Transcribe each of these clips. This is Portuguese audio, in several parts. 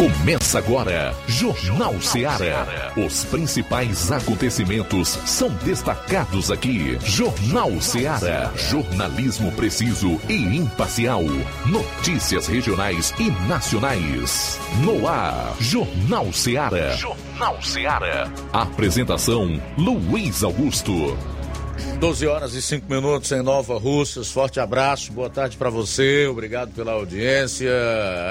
Começa agora, Jornal Seara. Os principais acontecimentos são destacados aqui. Jornal Seara. Jornalismo preciso e imparcial. Notícias regionais e nacionais. No ar, Jornal Seara. Jornal Seara. Apresentação: Luiz Augusto. 12 horas e 5 minutos em Nova Russas. Forte abraço, boa tarde para você. Obrigado pela audiência.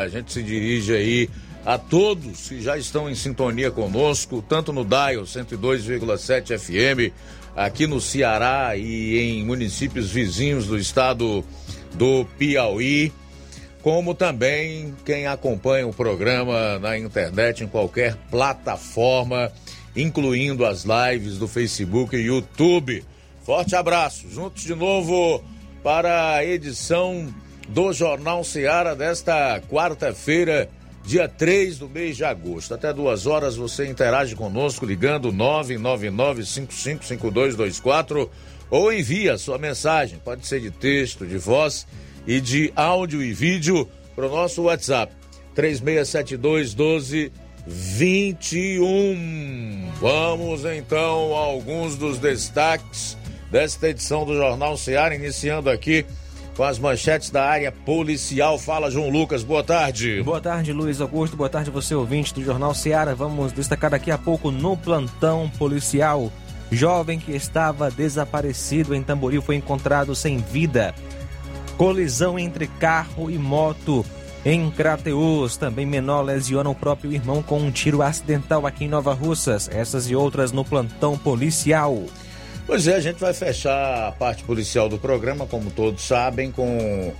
A gente se dirige aí a todos que já estão em sintonia conosco, tanto no Dial 102,7 FM, aqui no Ceará e em municípios vizinhos do estado do Piauí, como também quem acompanha o programa na internet em qualquer plataforma, incluindo as lives do Facebook e YouTube. Forte abraço, juntos de novo para a edição do Jornal Ceará desta quarta-feira, dia 3 do mês de agosto. Até duas horas você interage conosco ligando 999-555224 ou envia sua mensagem, pode ser de texto, de voz e de áudio e vídeo para o nosso WhatsApp 3672 12 21. Vamos então a alguns dos destaques desta edição do Jornal Ceará, iniciando aqui com as manchetes da área policial. Fala, João Lucas, boa tarde. Boa tarde, Luiz Augusto, boa tarde você, ouvinte do Jornal Ceará. Vamos destacar daqui a pouco no plantão policial. Jovem que estava desaparecido em Tamboril foi encontrado sem vida. Colisão entre carro e moto em Crateus. Também menor lesiona o próprio irmão com um tiro acidental aqui em Nova Russas. Essas e outras no plantão policial. Pois é, a gente vai fechar a parte policial do programa, como todos sabem, com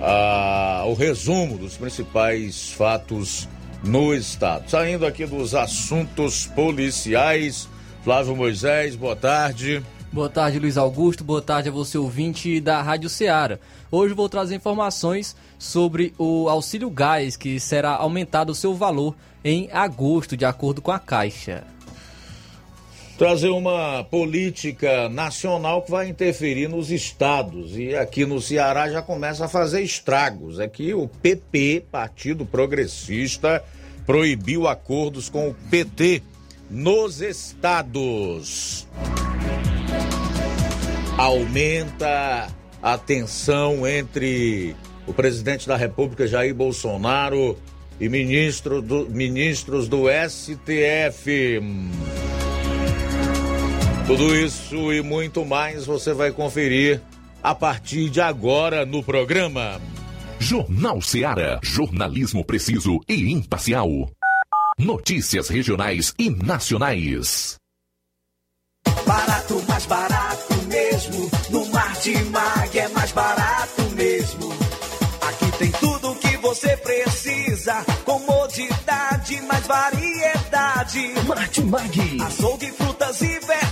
ah, o resumo dos principais fatos no estado. Saindo aqui dos assuntos policiais, Flávio Moisés, boa tarde. Boa tarde, Luiz Augusto. Boa tarde a você, ouvinte da Rádio Ceará. Hoje vou trazer informações sobre o auxílio gás, que será aumentado o seu valor em agosto, de acordo com a Caixa trazer uma política nacional que vai interferir nos estados. E aqui no Ceará já começa a fazer estragos. Aqui o PP, Partido Progressista, proibiu acordos com o PT nos estados. Aumenta a tensão entre o presidente da República, Jair Bolsonaro, e ministro do, ministros do STF. Tudo isso e muito mais você vai conferir a partir de agora no programa. Jornal Seara. Jornalismo preciso e imparcial. Notícias regionais e nacionais. Barato, mais barato mesmo. No Martimag é mais barato mesmo. Aqui tem tudo o que você precisa. Comodidade, mais variedade. Martimag. Açougue, frutas e verduras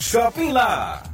Shopping Lá.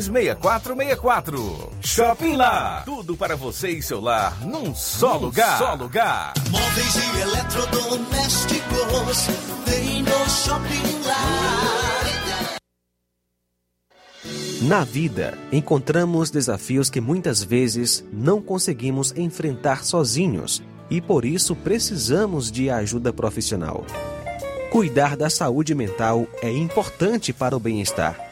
6464. Shopping Lá. Tudo para você e seu lar num só num lugar. Só lugar. Móveis e eletrodomésticos tem no Shopping Lá. Na vida, encontramos desafios que muitas vezes não conseguimos enfrentar sozinhos e por isso precisamos de ajuda profissional. Cuidar da saúde mental é importante para o bem-estar.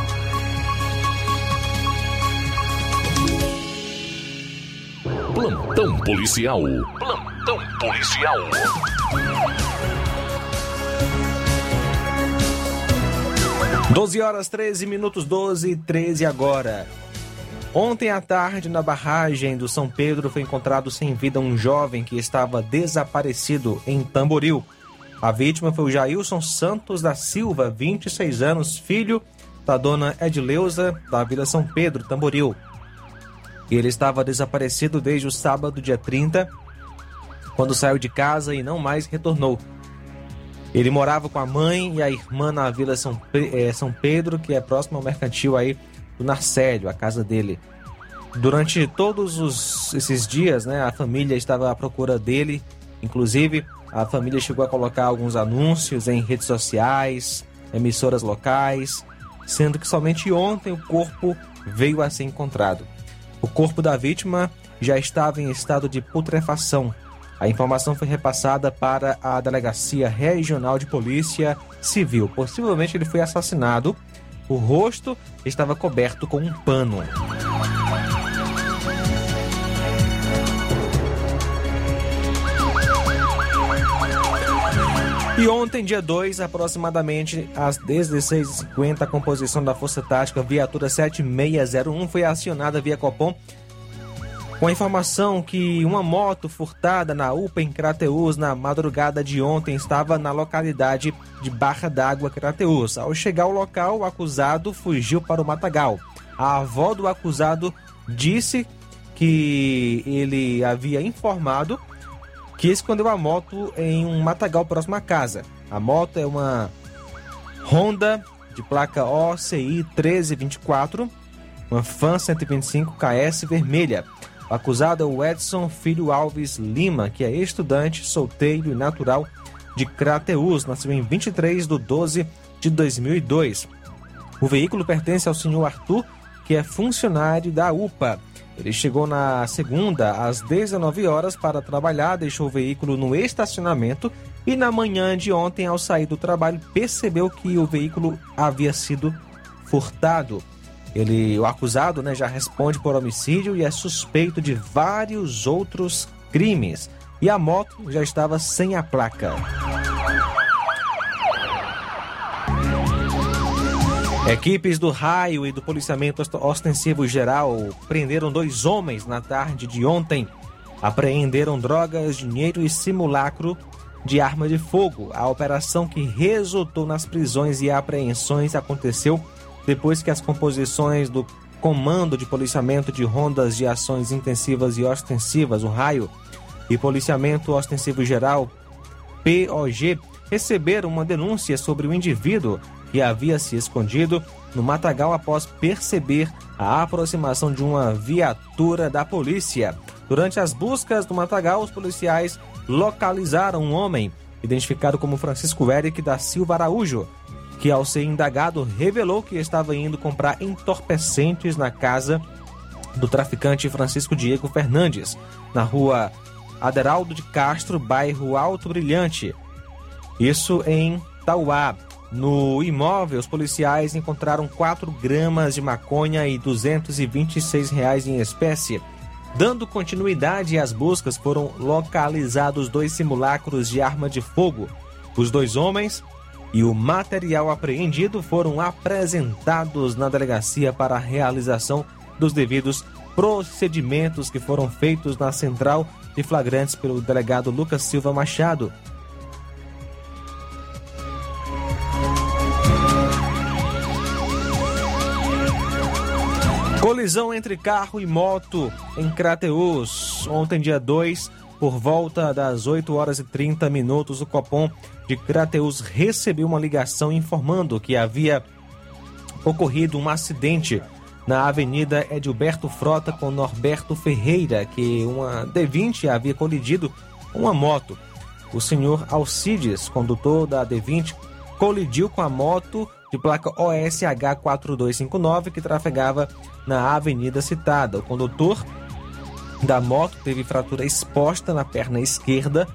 Plantão policial. Plantão policial. Doze horas 13 minutos 12 e 13 agora. Ontem à tarde, na barragem do São Pedro, foi encontrado sem vida um jovem que estava desaparecido em Tamboril. A vítima foi o Jailson Santos da Silva, 26 anos, filho da dona Edileuza, da Vila São Pedro, Tamboril. Ele estava desaparecido desde o sábado, dia 30, quando saiu de casa e não mais retornou. Ele morava com a mãe e a irmã na Vila São, eh, São Pedro, que é próximo ao mercantil aí do Narcélio, a casa dele. Durante todos os, esses dias, né, a família estava à procura dele. Inclusive, a família chegou a colocar alguns anúncios em redes sociais, emissoras locais, sendo que somente ontem o corpo veio a ser encontrado. O corpo da vítima já estava em estado de putrefação. A informação foi repassada para a Delegacia Regional de Polícia Civil. Possivelmente ele foi assassinado. O rosto estava coberto com um pano. E ontem, dia 2, aproximadamente às 16h50, a composição da Força Tática Viatura 7601 foi acionada via Copom com a informação que uma moto furtada na UPA em Crateus na madrugada de ontem estava na localidade de Barra d'Água, Crateus. Ao chegar ao local, o acusado fugiu para o matagal. A avó do acusado disse que ele havia informado que escondeu a moto em um matagal próximo à casa. A moto é uma Honda de placa OCI 1324, uma Fan 125 KS vermelha. O acusado é o Edson Filho Alves Lima, que é estudante, solteiro e natural de Crateus, nasceu em 23 de 12 de 2002. O veículo pertence ao senhor Arthur, que é funcionário da UPA. Ele chegou na segunda às 19 horas para trabalhar, deixou o veículo no estacionamento e na manhã de ontem, ao sair do trabalho, percebeu que o veículo havia sido furtado. Ele, o acusado, né, já responde por homicídio e é suspeito de vários outros crimes. E a moto já estava sem a placa. Equipes do raio e do policiamento ostensivo geral prenderam dois homens na tarde de ontem. Apreenderam drogas, dinheiro e simulacro de arma de fogo. A operação que resultou nas prisões e apreensões aconteceu depois que as composições do Comando de Policiamento de Rondas de Ações Intensivas e Ostensivas, o raio, e Policiamento Ostensivo Geral, POG, receberam uma denúncia sobre o indivíduo que havia se escondido no matagal após perceber a aproximação de uma viatura da polícia. Durante as buscas do matagal, os policiais localizaram um homem identificado como Francisco Eric da Silva Araújo, que ao ser indagado revelou que estava indo comprar entorpecentes na casa do traficante Francisco Diego Fernandes, na rua Aderaldo de Castro, bairro Alto Brilhante. Isso em Tauá. No imóvel, os policiais encontraram 4 gramas de maconha e 226 reais em espécie. Dando continuidade às buscas, foram localizados dois simulacros de arma de fogo. Os dois homens e o material apreendido foram apresentados na delegacia para a realização dos devidos procedimentos que foram feitos na central de flagrantes pelo delegado Lucas Silva Machado. Colisão entre carro e moto em Crateus. Ontem, dia 2, por volta das 8 horas e 30 minutos, o Copom de Crateus recebeu uma ligação informando que havia ocorrido um acidente na Avenida Edilberto Frota com Norberto Ferreira, que uma D20 havia colidido com uma moto. O senhor Alcides, condutor da D20, colidiu com a moto de placa OSH 4259 que trafegava na avenida citada. O condutor da moto teve fratura exposta na perna esquerda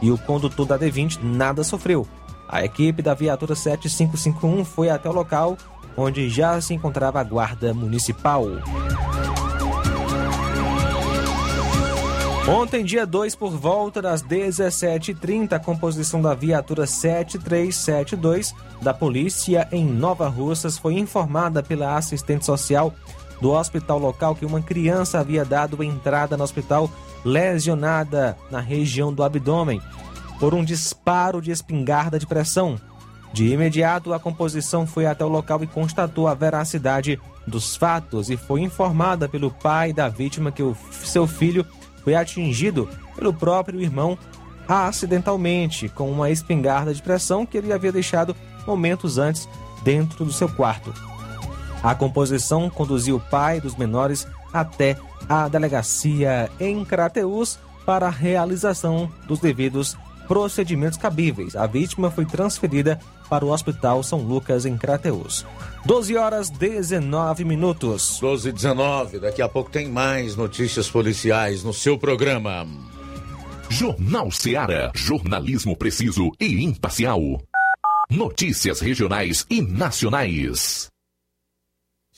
e o condutor da D20 nada sofreu. A equipe da viatura 7551 foi até o local onde já se encontrava a guarda municipal. Ontem, dia 2, por volta das 17h30, a composição da viatura 7372 da polícia em Nova Russas foi informada pela assistente social do hospital local que uma criança havia dado entrada no hospital lesionada na região do abdômen por um disparo de espingarda de pressão. De imediato, a composição foi até o local e constatou a veracidade dos fatos e foi informada pelo pai da vítima que o seu filho foi atingido pelo próprio irmão acidentalmente com uma espingarda de pressão que ele havia deixado momentos antes dentro do seu quarto. A composição conduziu o pai dos menores até a delegacia em Crateus para a realização dos devidos procedimentos cabíveis. A vítima foi transferida para o Hospital São Lucas em Crateus. 12 horas 19 minutos. 12 e 19. Daqui a pouco tem mais notícias policiais no seu programa. Jornal Seara. Jornalismo preciso e imparcial. Notícias regionais e nacionais.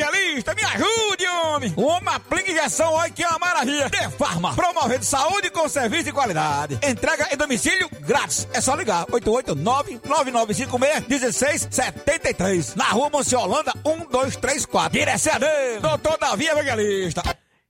Evangelista, me ajude, homem. Uma aplica injeção, olha que é uma maravilha. De Farma, promovendo saúde com serviço de qualidade. Entrega em domicílio grátis. É só ligar, 889-9956-1673. Na rua Monsiolanda, 1234. Direção a Deus, doutor Davi Evangelista.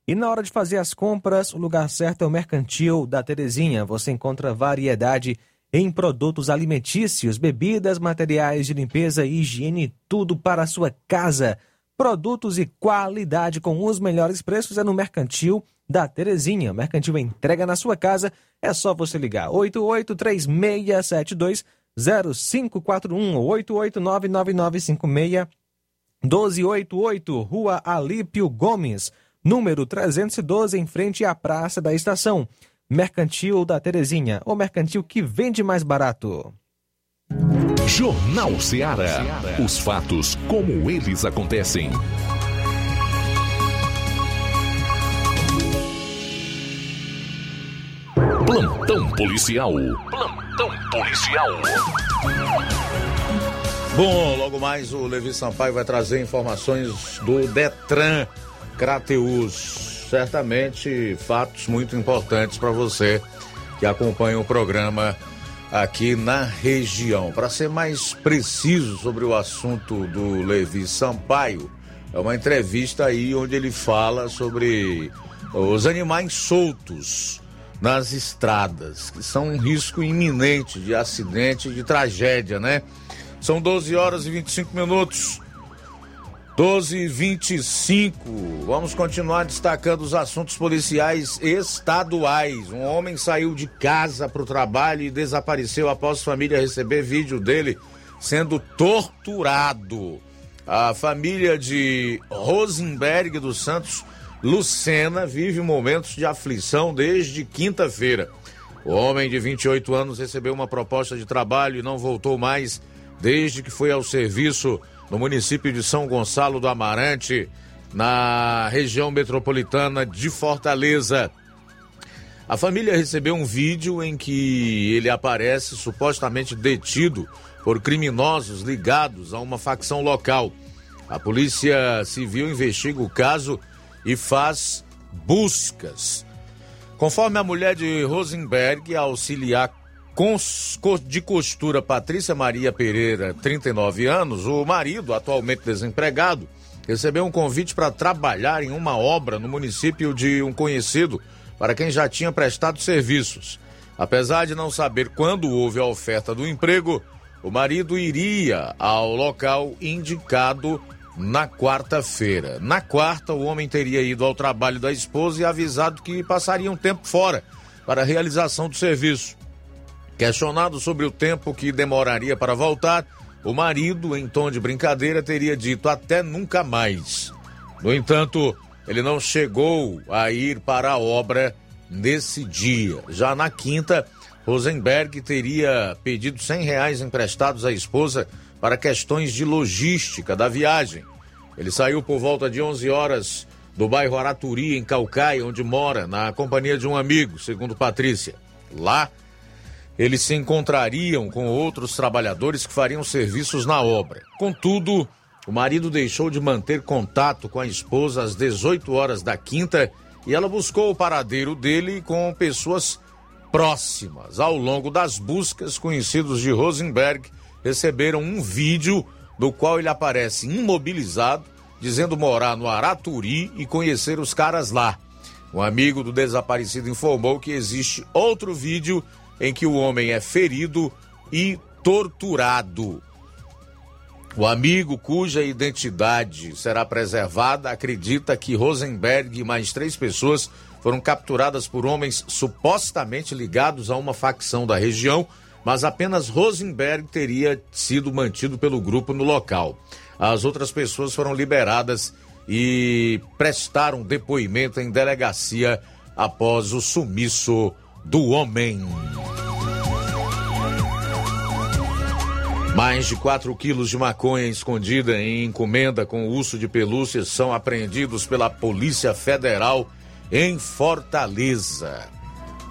E na hora de fazer as compras, o lugar certo é o Mercantil da Terezinha. Você encontra variedade em produtos alimentícios, bebidas, materiais de limpeza e higiene, tudo para a sua casa. Produtos e qualidade com os melhores preços é no Mercantil da Terezinha. Mercantil entrega na sua casa, é só você ligar 883672 0541 ou 8899956 1288, Rua Alípio Gomes, número 312, em frente à Praça da Estação. Mercantil da Terezinha, o mercantil que vende mais barato. Jornal Ceará. Os fatos como eles acontecem. Plantão policial. Plantão policial. Bom, logo mais o Levi Sampaio vai trazer informações do Detran Crateus. certamente fatos muito importantes para você que acompanha o programa aqui na região. Para ser mais preciso sobre o assunto do Levi Sampaio, é uma entrevista aí onde ele fala sobre os animais soltos nas estradas, que são um risco iminente de acidente, de tragédia, né? São 12 horas e 25 minutos. 12 e 25. Vamos continuar destacando os assuntos policiais estaduais. Um homem saiu de casa para o trabalho e desapareceu após família receber vídeo dele sendo torturado. A família de Rosenberg dos Santos Lucena vive momentos de aflição desde quinta-feira. O homem de 28 anos recebeu uma proposta de trabalho e não voltou mais desde que foi ao serviço no município de São Gonçalo do Amarante, na região metropolitana de Fortaleza. A família recebeu um vídeo em que ele aparece supostamente detido por criminosos ligados a uma facção local. A Polícia Civil investiga o caso e faz buscas. Conforme a mulher de Rosenberg, a auxiliar de costura Patrícia Maria Pereira, 39 anos, o marido, atualmente desempregado, recebeu um convite para trabalhar em uma obra no município de um conhecido para quem já tinha prestado serviços. Apesar de não saber quando houve a oferta do emprego, o marido iria ao local indicado na quarta-feira. Na quarta, o homem teria ido ao trabalho da esposa e avisado que passaria um tempo fora para a realização do serviço. Questionado sobre o tempo que demoraria para voltar, o marido, em tom de brincadeira, teria dito até nunca mais. No entanto, ele não chegou a ir para a obra nesse dia. Já na quinta, Rosenberg teria pedido 100 reais emprestados à esposa para questões de logística da viagem. Ele saiu por volta de 11 horas do bairro Araturi, em Calcaia, onde mora, na companhia de um amigo, segundo Patrícia. Lá, eles se encontrariam com outros trabalhadores que fariam serviços na obra. Contudo, o marido deixou de manter contato com a esposa às 18 horas da quinta e ela buscou o paradeiro dele com pessoas próximas. Ao longo das buscas, conhecidos de Rosenberg receberam um vídeo do qual ele aparece imobilizado, dizendo morar no Araturi e conhecer os caras lá. Um amigo do desaparecido informou que existe outro vídeo em que o homem é ferido e torturado. O amigo cuja identidade será preservada acredita que Rosenberg e mais três pessoas foram capturadas por homens supostamente ligados a uma facção da região mas apenas Rosenberg teria sido mantido pelo grupo no local. As outras pessoas foram liberadas e prestaram depoimento em delegacia após o sumiço do homem. Mais de 4 quilos de maconha escondida em encomenda com uso de pelúcias são apreendidos pela Polícia Federal em Fortaleza.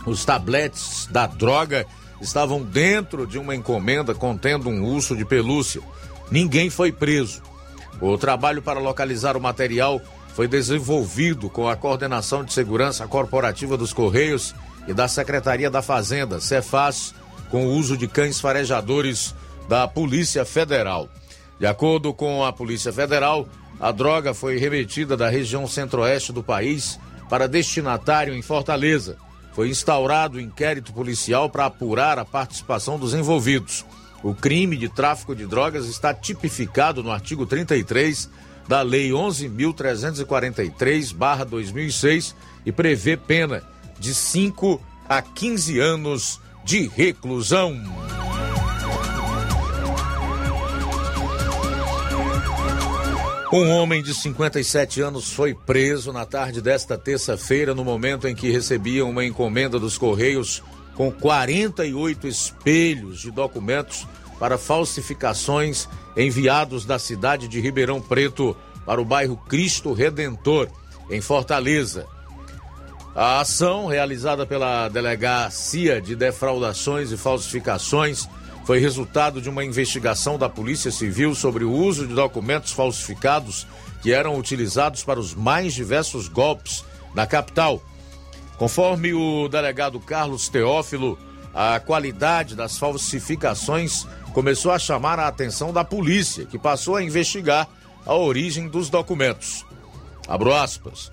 Os tabletes da droga estavam dentro de uma encomenda contendo um urso de pelúcia. Ninguém foi preso. O trabalho para localizar o material foi desenvolvido com a coordenação de segurança corporativa dos Correios e da Secretaria da Fazenda, Cefaz, com o uso de cães farejadores da Polícia Federal. De acordo com a Polícia Federal, a droga foi remetida da região centro-oeste do país para destinatário em Fortaleza foi instaurado o inquérito policial para apurar a participação dos envolvidos. O crime de tráfico de drogas está tipificado no artigo 33 da Lei 11.343-2006 e prevê pena de 5 a 15 anos de reclusão. Um homem de 57 anos foi preso na tarde desta terça-feira, no momento em que recebia uma encomenda dos Correios com 48 espelhos de documentos para falsificações enviados da cidade de Ribeirão Preto para o bairro Cristo Redentor, em Fortaleza. A ação, realizada pela Delegacia de Defraudações e Falsificações, foi resultado de uma investigação da Polícia Civil sobre o uso de documentos falsificados que eram utilizados para os mais diversos golpes na capital. Conforme o delegado Carlos Teófilo, a qualidade das falsificações começou a chamar a atenção da polícia, que passou a investigar a origem dos documentos. Abro aspas.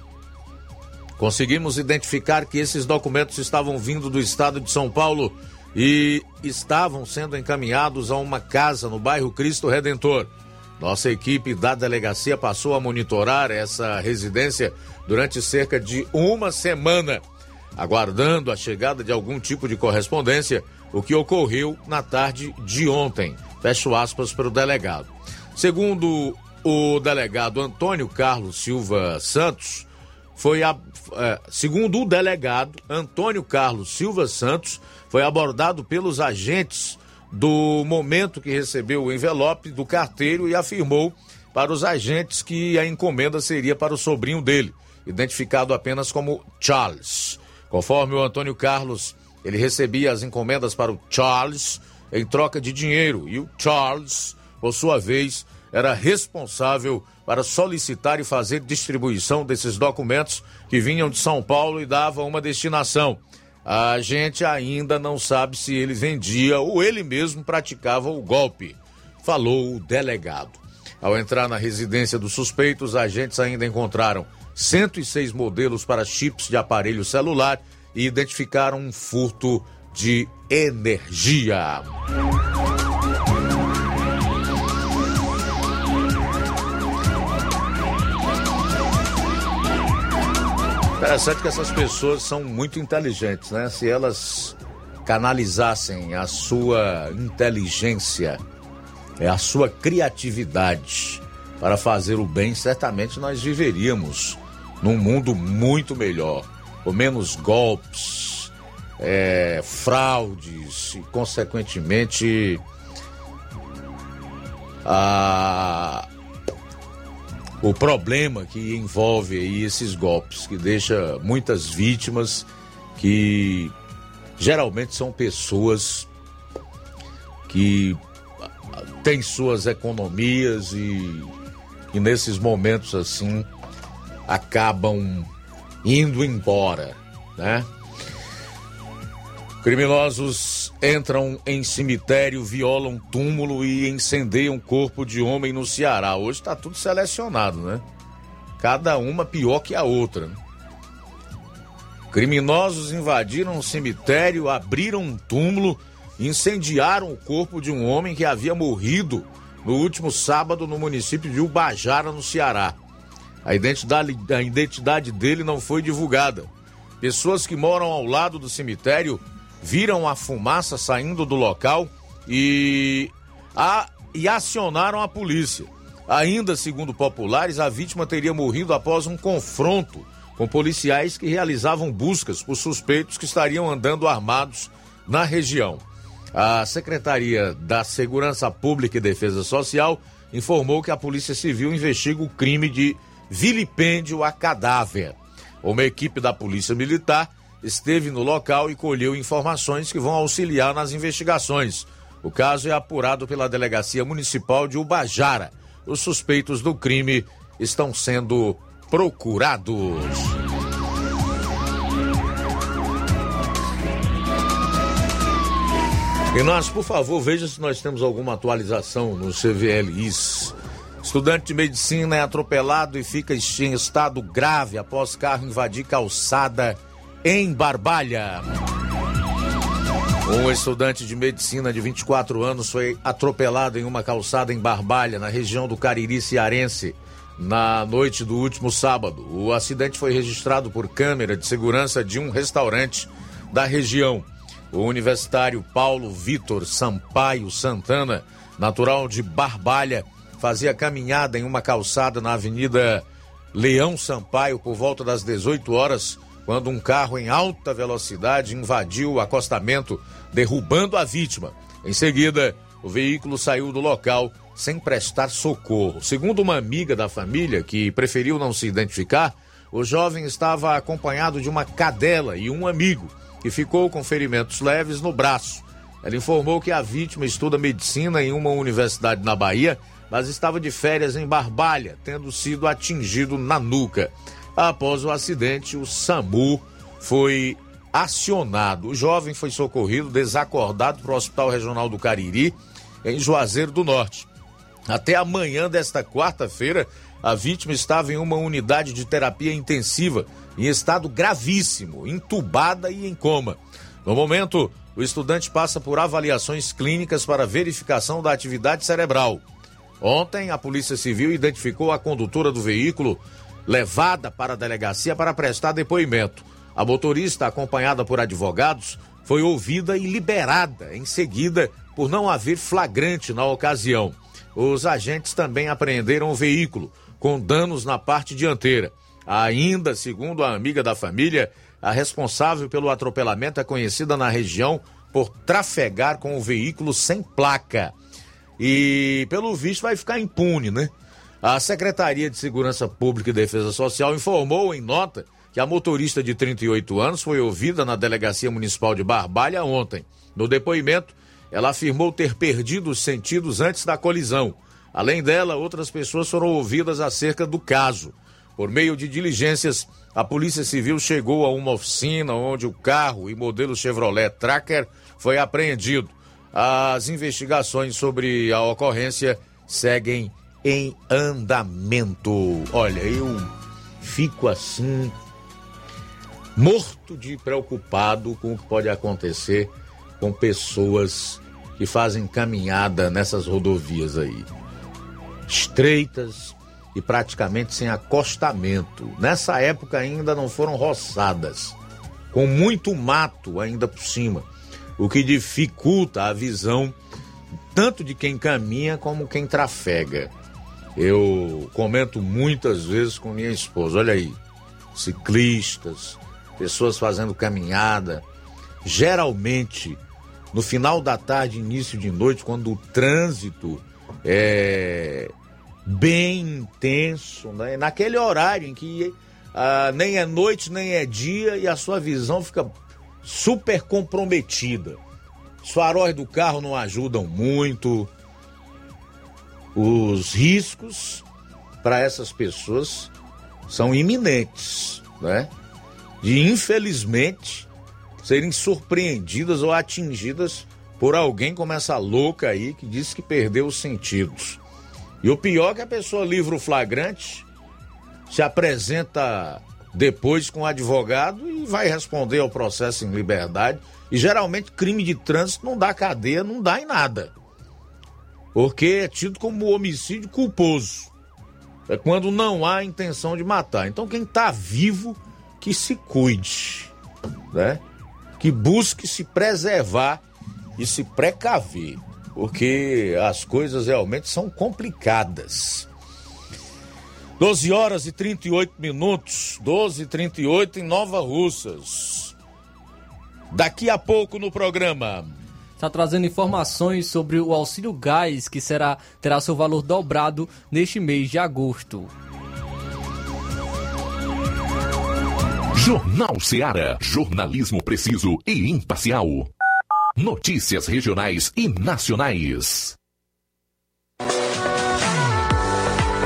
Conseguimos identificar que esses documentos estavam vindo do estado de São Paulo e estavam sendo encaminhados a uma casa no bairro Cristo Redentor. Nossa equipe da delegacia passou a monitorar essa residência durante cerca de uma semana, aguardando a chegada de algum tipo de correspondência, o que ocorreu na tarde de ontem. Fecho aspas para o delegado. Segundo o delegado Antônio Carlos Silva Santos, foi a, é, segundo o delegado Antônio Carlos Silva Santos, foi abordado pelos agentes do momento que recebeu o envelope do carteiro e afirmou para os agentes que a encomenda seria para o sobrinho dele, identificado apenas como Charles. Conforme o Antônio Carlos, ele recebia as encomendas para o Charles em troca de dinheiro e o Charles, por sua vez, era responsável para solicitar e fazer distribuição desses documentos que vinham de São Paulo e davam uma destinação. A gente ainda não sabe se ele vendia ou ele mesmo praticava o golpe, falou o delegado. Ao entrar na residência dos suspeitos, agentes ainda encontraram 106 modelos para chips de aparelho celular e identificaram um furto de energia. Interessante que essas pessoas são muito inteligentes, né? Se elas canalizassem a sua inteligência, é a sua criatividade para fazer o bem, certamente nós viveríamos num mundo muito melhor, com menos golpes, é, fraudes e, consequentemente, a o problema que envolve aí esses golpes, que deixa muitas vítimas que geralmente são pessoas que têm suas economias e, e nesses momentos assim acabam indo embora, né? Criminosos entram em cemitério, violam túmulo e incendeiam corpo de homem no Ceará. Hoje está tudo selecionado, né? Cada uma pior que a outra. Criminosos invadiram um cemitério, abriram um túmulo, incendiaram o corpo de um homem que havia morrido no último sábado no município de Ubajara, no Ceará. A identidade, a identidade dele não foi divulgada. Pessoas que moram ao lado do cemitério viram a fumaça saindo do local e, a, e acionaram a polícia. Ainda segundo populares, a vítima teria morrido após um confronto com policiais que realizavam buscas por suspeitos que estariam andando armados na região. A Secretaria da Segurança Pública e Defesa Social informou que a Polícia Civil investiga o crime de vilipêndio a cadáver. Uma equipe da Polícia Militar esteve no local e colheu informações que vão auxiliar nas investigações. O caso é apurado pela Delegacia Municipal de Ubajara. Os suspeitos do crime estão sendo procurados. E nós, por favor, veja se nós temos alguma atualização no CVLIs. Estudante de medicina é atropelado e fica em estado grave após carro invadir calçada em Barbalha. Um estudante de medicina de 24 anos foi atropelado em uma calçada em Barbalha, na região do Cariri Cearense, na noite do último sábado. O acidente foi registrado por câmera de segurança de um restaurante da região. O universitário Paulo Vitor Sampaio Santana, natural de Barbalha, fazia caminhada em uma calçada na Avenida Leão Sampaio por volta das 18 horas quando um carro em alta velocidade invadiu o acostamento, derrubando a vítima. Em seguida, o veículo saiu do local sem prestar socorro. Segundo uma amiga da família, que preferiu não se identificar, o jovem estava acompanhado de uma cadela e um amigo, que ficou com ferimentos leves no braço. Ela informou que a vítima estuda medicina em uma universidade na Bahia, mas estava de férias em Barbalha, tendo sido atingido na nuca. Após o acidente, o SAMU foi acionado. O jovem foi socorrido desacordado para o Hospital Regional do Cariri, em Juazeiro do Norte. Até amanhã desta quarta-feira, a vítima estava em uma unidade de terapia intensiva, em estado gravíssimo, entubada e em coma. No momento, o estudante passa por avaliações clínicas para verificação da atividade cerebral. Ontem, a Polícia Civil identificou a condutora do veículo levada para a delegacia para prestar depoimento. A motorista, acompanhada por advogados, foi ouvida e liberada em seguida por não haver flagrante na ocasião. Os agentes também apreenderam o veículo com danos na parte dianteira. Ainda, segundo a amiga da família, a responsável pelo atropelamento é conhecida na região por trafegar com o veículo sem placa. E, pelo visto, vai ficar impune, né? A Secretaria de Segurança Pública e Defesa Social informou em nota que a motorista de 38 anos foi ouvida na Delegacia Municipal de Barbalha ontem. No depoimento, ela afirmou ter perdido os sentidos antes da colisão. Além dela, outras pessoas foram ouvidas acerca do caso. Por meio de diligências, a Polícia Civil chegou a uma oficina onde o carro e modelo Chevrolet Tracker foi apreendido. As investigações sobre a ocorrência seguem em andamento. Olha, eu fico assim morto de preocupado com o que pode acontecer com pessoas que fazem caminhada nessas rodovias aí. Estreitas e praticamente sem acostamento. Nessa época ainda não foram roçadas, com muito mato ainda por cima, o que dificulta a visão tanto de quem caminha como quem trafega. Eu comento muitas vezes com minha esposa, olha aí, ciclistas, pessoas fazendo caminhada, geralmente no final da tarde, início de noite, quando o trânsito é bem intenso, né? naquele horário em que ah, nem é noite nem é dia e a sua visão fica super comprometida. Os faróis do carro não ajudam muito. Os riscos para essas pessoas são iminentes, né? De infelizmente serem surpreendidas ou atingidas por alguém como essa louca aí que diz que perdeu os sentidos. E o pior é que a pessoa livra o flagrante, se apresenta depois com o advogado e vai responder ao processo em liberdade. E geralmente crime de trânsito não dá cadeia, não dá em nada. Porque é tido como homicídio culposo. É quando não há intenção de matar. Então quem está vivo que se cuide, né? Que busque se preservar e se precaver, porque as coisas realmente são complicadas. 12 horas e 38 minutos, 12 e 38 em Nova Russas. Daqui a pouco no programa. Está trazendo informações sobre o auxílio gás que será terá seu valor dobrado neste mês de agosto. Jornal Seara. Jornalismo preciso e imparcial. Notícias regionais e nacionais.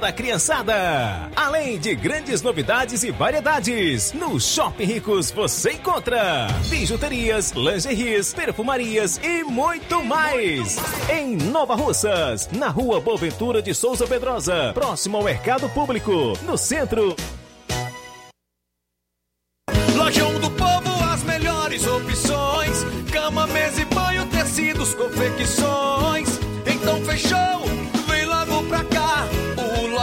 da criançada. Além de grandes novidades e variedades, no Shopping Ricos você encontra bijuterias, lingeries, perfumarias e muito mais. Em Nova Russas, na rua Boaventura de Souza Pedrosa, próximo ao Mercado Público, no centro. Lojão do Povo, as melhores opções: cama, mesa e banho, tecidos, confecções.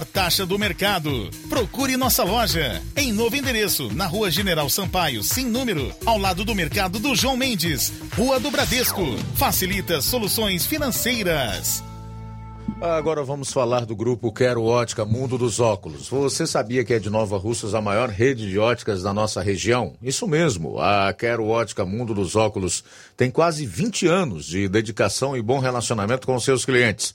taxa do mercado. Procure nossa loja em novo endereço, na Rua General Sampaio, sem número, ao lado do mercado do João Mendes, Rua do Bradesco. Facilita soluções financeiras. Agora vamos falar do grupo Quero Ótica Mundo dos Óculos. Você sabia que é de Nova Russas a maior rede de óticas da nossa região? Isso mesmo, a Quero Ótica Mundo dos Óculos tem quase 20 anos de dedicação e bom relacionamento com seus clientes.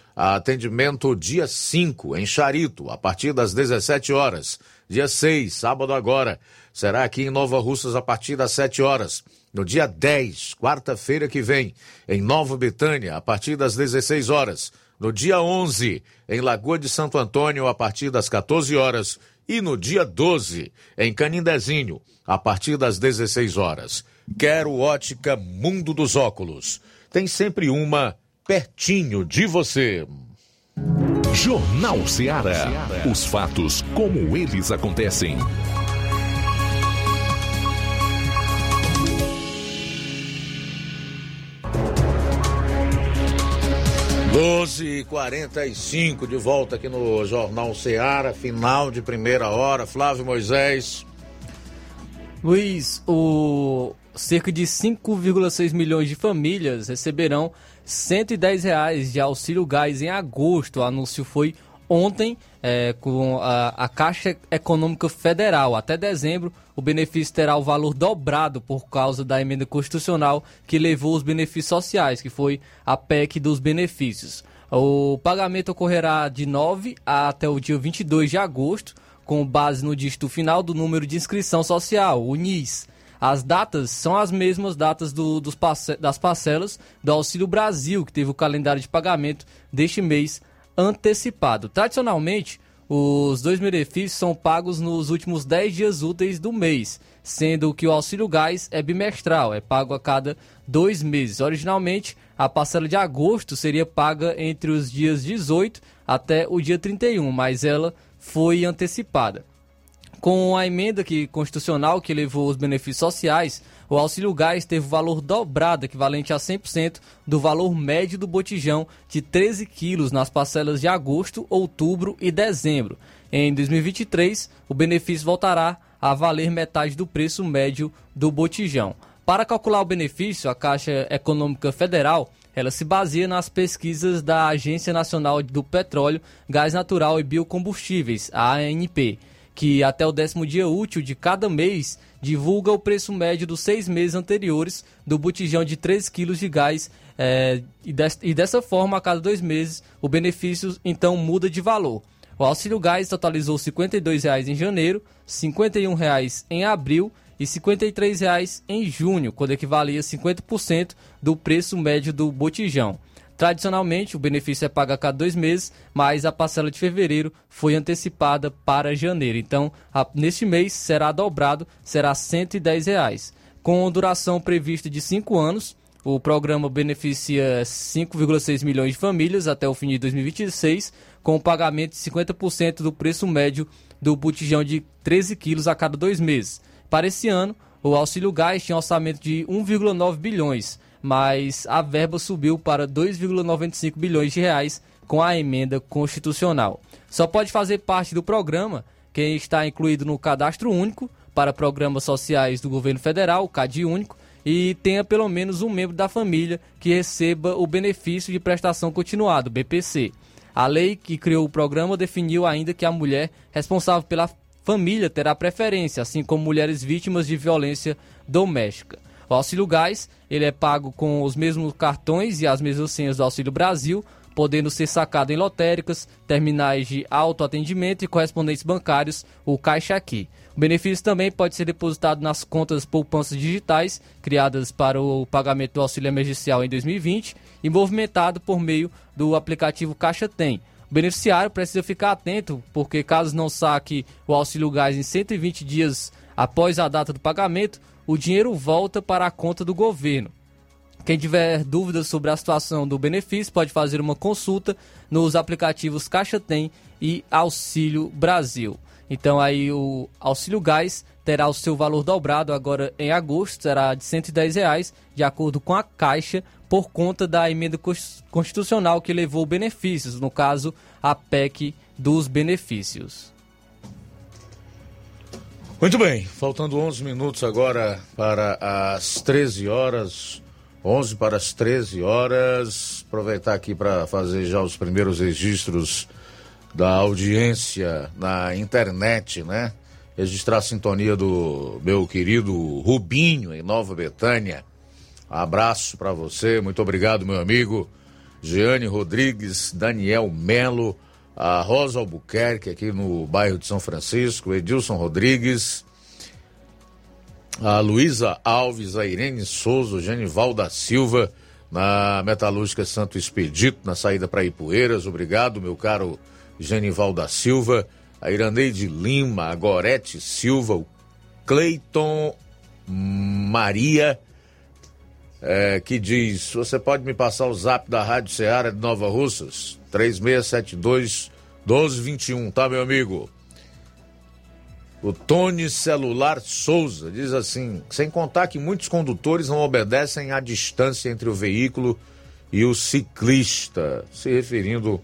Atendimento dia 5, em Charito, a partir das 17 horas. Dia 6, sábado agora, será aqui em Nova Russas a partir das 7 horas. No dia 10, quarta-feira que vem, em Nova Betânia, a partir das 16 horas. No dia 11, em Lagoa de Santo Antônio, a partir das 14 horas. E no dia 12, em Canindezinho, a partir das 16 horas. Quero ótica Mundo dos Óculos. Tem sempre uma pertinho de você. Jornal Ceará. Os fatos como eles acontecem. Doze quarenta e cinco de volta aqui no Jornal Ceará, final de primeira hora. Flávio Moisés. Luiz, o cerca de 5,6 milhões de famílias receberão 110 reais de auxílio gás em agosto. O anúncio foi ontem é, com a, a, Caixa Econômica Federal. Até dezembro, o benefício terá o valor dobrado por causa da emenda constitucional que levou os benefícios sociais, que foi a PEC dos benefícios. O pagamento ocorrerá de 9 até o dia 22 de agosto, com base no dígito final do número de inscrição social, o NIS. As datas são as mesmas datas do, dos parce das parcelas do Auxílio Brasil, que teve o calendário de pagamento deste mês antecipado. Tradicionalmente, os dois benefícios são pagos nos últimos 10 dias úteis do mês, sendo que o auxílio gás é bimestral, é pago a cada dois meses. Originalmente, a parcela de agosto seria paga entre os dias 18 até o dia 31, mas ela foi antecipada. Com a emenda que, constitucional que levou os benefícios sociais, o auxílio gás teve o valor dobrado, equivalente a 100% do valor médio do botijão de 13 quilos nas parcelas de agosto, outubro e dezembro. Em 2023, o benefício voltará a valer metade do preço médio do botijão. Para calcular o benefício, a Caixa Econômica Federal ela se baseia nas pesquisas da Agência Nacional do Petróleo, Gás Natural e Biocombustíveis, ANP que até o décimo dia útil de cada mês divulga o preço médio dos seis meses anteriores do botijão de 3 kg de gás é, e, des, e dessa forma, a cada dois meses, o benefício então muda de valor. O auxílio gás totalizou R$ 52,00 em janeiro, R$ 51,00 em abril e R$ 53,00 em junho, quando equivalia a 50% do preço médio do botijão. Tradicionalmente, o benefício é pago a cada dois meses, mas a parcela de fevereiro foi antecipada para janeiro. Então, a, neste mês será dobrado, será 110 reais. Com duração prevista de cinco anos, o programa beneficia 5,6 milhões de famílias até o fim de 2026, com o pagamento de 50% do preço médio do botijão de 13 quilos a cada dois meses. Para esse ano, o auxílio gás tinha orçamento de 1,9 bilhões mas a verba subiu para 2,95 bilhões de reais com a emenda constitucional. Só pode fazer parte do programa quem está incluído no cadastro único para programas sociais do governo federal, CAD único, e tenha pelo menos um membro da família que receba o benefício de prestação continuada, BPC. A lei que criou o programa definiu ainda que a mulher responsável pela família terá preferência, assim como mulheres vítimas de violência doméstica. O Auxílio Gás, ele é pago com os mesmos cartões e as mesmas senhas do Auxílio Brasil, podendo ser sacado em lotéricas, terminais de autoatendimento e correspondentes bancários, o Caixa Aqui. O benefício também pode ser depositado nas contas poupanças digitais, criadas para o pagamento do auxílio emergencial em 2020 e movimentado por meio do aplicativo Caixa Tem. O beneficiário precisa ficar atento, porque caso não saque o auxílio gás em 120 dias após a data do pagamento, o dinheiro volta para a conta do governo. Quem tiver dúvidas sobre a situação do benefício pode fazer uma consulta nos aplicativos Caixa Tem e Auxílio Brasil. Então aí o Auxílio Gás terá o seu valor dobrado agora em agosto, será de 110 reais, de acordo com a Caixa, por conta da emenda constitucional que levou benefícios, no caso a PEC dos benefícios. Muito bem, faltando 11 minutos agora para as 13 horas, 11 para as 13 horas. Aproveitar aqui para fazer já os primeiros registros da audiência na internet, né? Registrar a sintonia do meu querido Rubinho em Nova Betânia. Abraço para você, muito obrigado, meu amigo. Jeane Rodrigues, Daniel Melo a Rosa Albuquerque, aqui no bairro de São Francisco, Edilson Rodrigues, a Luísa Alves, a Irene Souza, o Genival da Silva, na Metalúrgica Santo Expedito, na saída para Ipueiras. Obrigado, meu caro Genival da Silva, a Iraneide Lima, a Gorete Silva, o Cleiton Maria, é, que diz: Você pode me passar o zap da Rádio Ceará de Nova Russas? 3672 1221, tá, meu amigo? O Tony Celular Souza diz assim: sem contar que muitos condutores não obedecem à distância entre o veículo e o ciclista, se referindo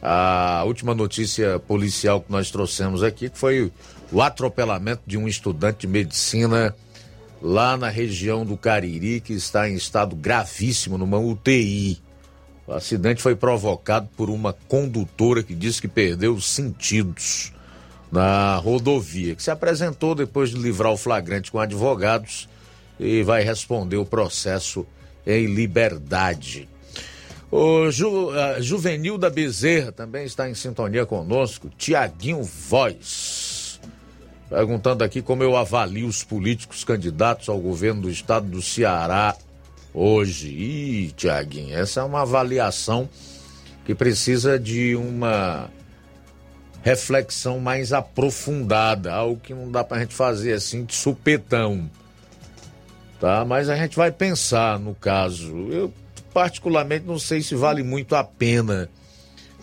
à última notícia policial que nós trouxemos aqui, que foi o atropelamento de um estudante de medicina lá na região do Cariri, que está em estado gravíssimo numa UTI. O acidente foi provocado por uma condutora que disse que perdeu os sentidos na rodovia, que se apresentou depois de livrar o flagrante com advogados e vai responder o processo em liberdade. O Ju, Juvenil da Bezerra também está em sintonia conosco. Tiaguinho Voz. Perguntando aqui como eu avalio os políticos candidatos ao governo do estado do Ceará hoje. Ih, Tiaguinho, essa é uma avaliação que precisa de uma reflexão mais aprofundada, algo que não dá para a gente fazer assim de supetão. Tá? Mas a gente vai pensar no caso. Eu particularmente não sei se vale muito a pena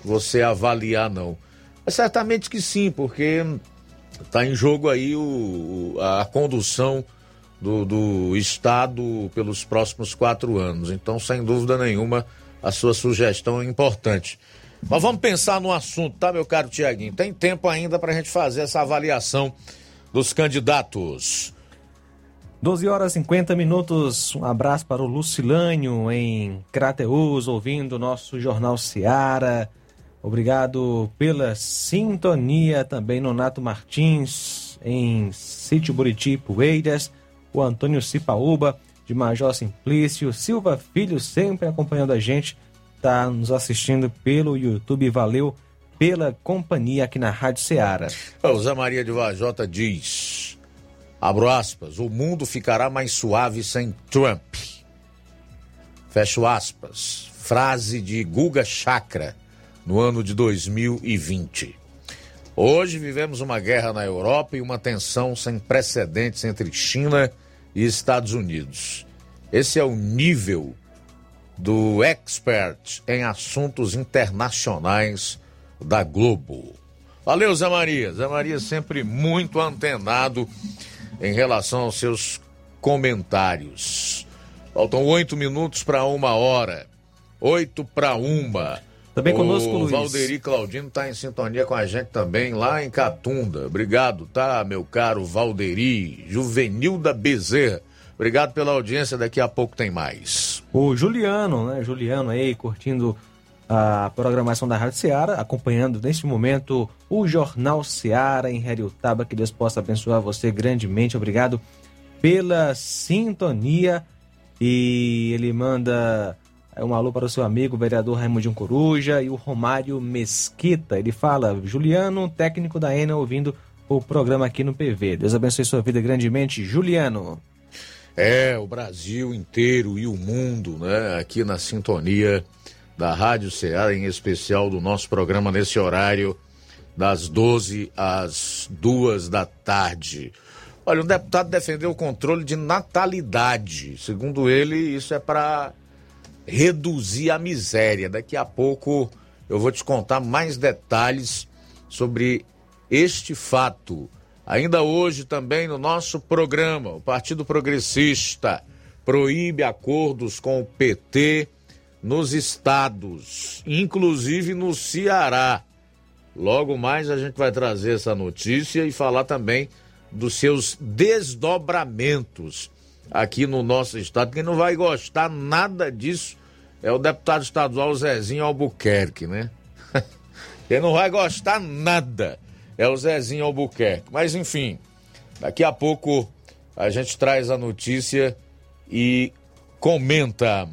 você avaliar não. Mas certamente que sim, porque está em jogo aí o, a condução do, do Estado pelos próximos quatro anos. Então, sem dúvida nenhuma, a sua sugestão é importante. Mas vamos pensar no assunto, tá, meu caro Tiaguinho? Tem tempo ainda para a gente fazer essa avaliação dos candidatos. 12 horas e 50 minutos. Um abraço para o Lucilânio em Crateus, ouvindo o nosso Jornal Seara. Obrigado pela sintonia também Nonato Martins em Sítio Buriti, Poeiras. O Antônio Cipaúba de Major Simplício. Silva Filho sempre acompanhando a gente. Está nos assistindo pelo YouTube. Valeu pela companhia aqui na Rádio. O Zé Maria de Vajota diz Abro aspas, o mundo ficará mais suave sem Trump. Fecho aspas. Frase de Guga Chakra no ano de 2020. Hoje vivemos uma guerra na Europa e uma tensão sem precedentes entre China e Estados Unidos. Esse é o nível do expert em assuntos internacionais da Globo. Valeu, Zé Maria. Zé Maria sempre muito antenado em relação aos seus comentários. Faltam oito minutos para uma hora. Oito para uma. Também conosco, o Luiz. Valderi Claudino está em sintonia com a gente também lá em Catunda. Obrigado, tá, meu caro Valderi, Juvenil da Bezerra. Obrigado pela audiência, daqui a pouco tem mais. O Juliano, né? Juliano aí curtindo a programação da Rádio Seara, acompanhando neste momento o Jornal Seara em Heriotaba. Que Deus possa abençoar você grandemente. Obrigado pela sintonia. E ele manda um alô para o seu amigo, o vereador Raimundinho Coruja e o Romário Mesquita. Ele fala, Juliano, técnico da ENA, ouvindo o programa aqui no PV. Deus abençoe sua vida grandemente, Juliano. É, o Brasil inteiro e o mundo, né, aqui na sintonia da Rádio Ceará, em especial do nosso programa nesse horário, das 12 às 2 da tarde. Olha, um deputado defendeu o controle de natalidade. Segundo ele, isso é para reduzir a miséria. Daqui a pouco eu vou te contar mais detalhes sobre este fato. Ainda hoje também no nosso programa, o Partido Progressista proíbe acordos com o PT nos estados, inclusive no Ceará. Logo mais a gente vai trazer essa notícia e falar também dos seus desdobramentos aqui no nosso estado. Quem não vai gostar nada disso é o deputado estadual Zezinho Albuquerque, né? Quem não vai gostar nada é o Zezinho Albuquerque. Mas enfim, daqui a pouco a gente traz a notícia e comenta.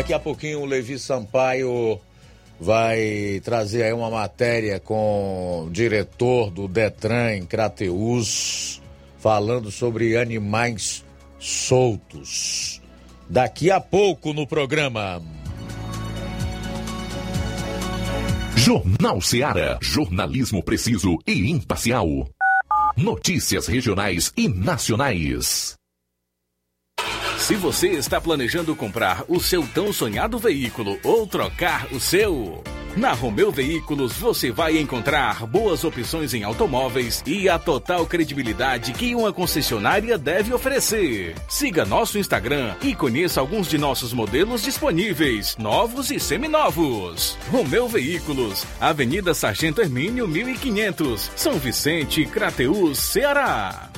Daqui a pouquinho o Levi Sampaio vai trazer aí uma matéria com o diretor do Detran em Crateus, falando sobre animais soltos. Daqui a pouco no programa. Jornal Seara. Jornalismo preciso e imparcial. Notícias regionais e nacionais. Se você está planejando comprar o seu tão sonhado veículo ou trocar o seu. Na Romeu Veículos você vai encontrar boas opções em automóveis e a total credibilidade que uma concessionária deve oferecer. Siga nosso Instagram e conheça alguns de nossos modelos disponíveis, novos e seminovos. Romeu Veículos, Avenida Sargento Hermínio 1500, São Vicente, Crateús, Ceará.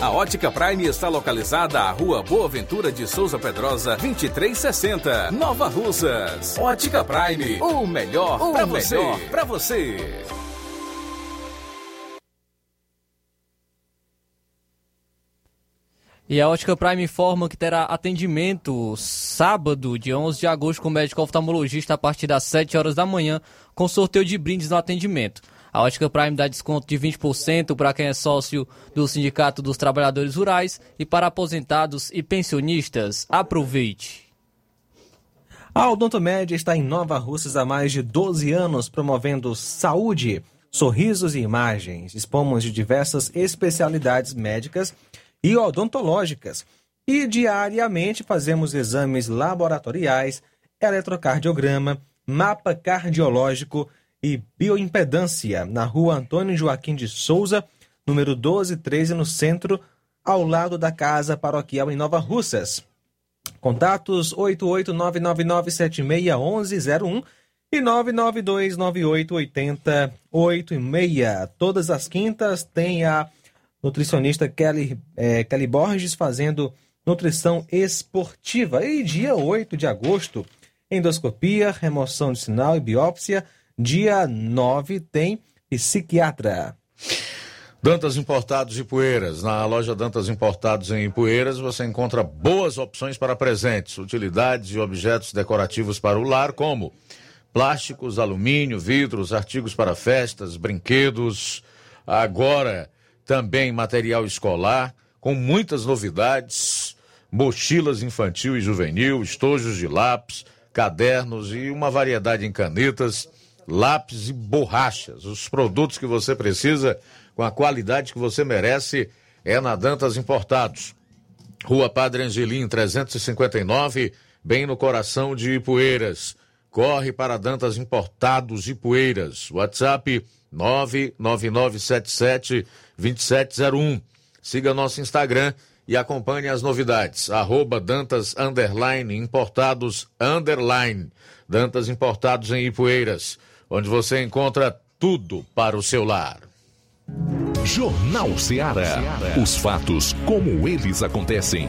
A Ótica Prime está localizada à Rua Boa Ventura de Souza Pedrosa, 2360, Nova Russas. Ótica Prime, o melhor para você. Pra você. E a Ótica Prime informa que terá atendimento sábado, dia 11 de agosto, com o médico oftalmologista a partir das 7 horas da manhã, com sorteio de brindes no atendimento. A Ótica Prime dá desconto de 20% para quem é sócio do Sindicato dos Trabalhadores Rurais e para aposentados e pensionistas. Aproveite! A Odontomed está em Nova Russas há mais de 12 anos, promovendo saúde, sorrisos e imagens. Dispomos de diversas especialidades médicas e odontológicas. E diariamente fazemos exames laboratoriais, eletrocardiograma, mapa cardiológico e bioimpedância na rua Antônio Joaquim de Souza, número 1213, no centro, ao lado da Casa Paroquial em Nova Russas. Contatos 88999761101 e 992988086. Todas as quintas tem a nutricionista Kelly, eh, Kelly Borges fazendo nutrição esportiva. E dia 8 de agosto, endoscopia, remoção de sinal e biópsia. Dia 9 tem psiquiatra. Dantas Importados e Poeiras. Na loja Dantas Importados em Poeiras você encontra boas opções para presentes, utilidades e objetos decorativos para o lar, como plásticos, alumínio, vidros, artigos para festas, brinquedos. Agora também material escolar, com muitas novidades, mochilas infantil e juvenil, estojos de lápis, cadernos e uma variedade em canetas, lápis e borrachas. Os produtos que você precisa com a qualidade que você merece é na Dantas Importados. Rua Padre Angelim, 359, bem no coração de Ipueiras. Corre para Dantas Importados Poeiras. WhatsApp 99977 2701. Siga nosso Instagram e acompanhe as novidades. Arroba Dantas Underline Importados Underline. Dantas Importados em Ipueiras, onde você encontra tudo para o seu lar. Jornal Ceará. Os fatos como eles acontecem.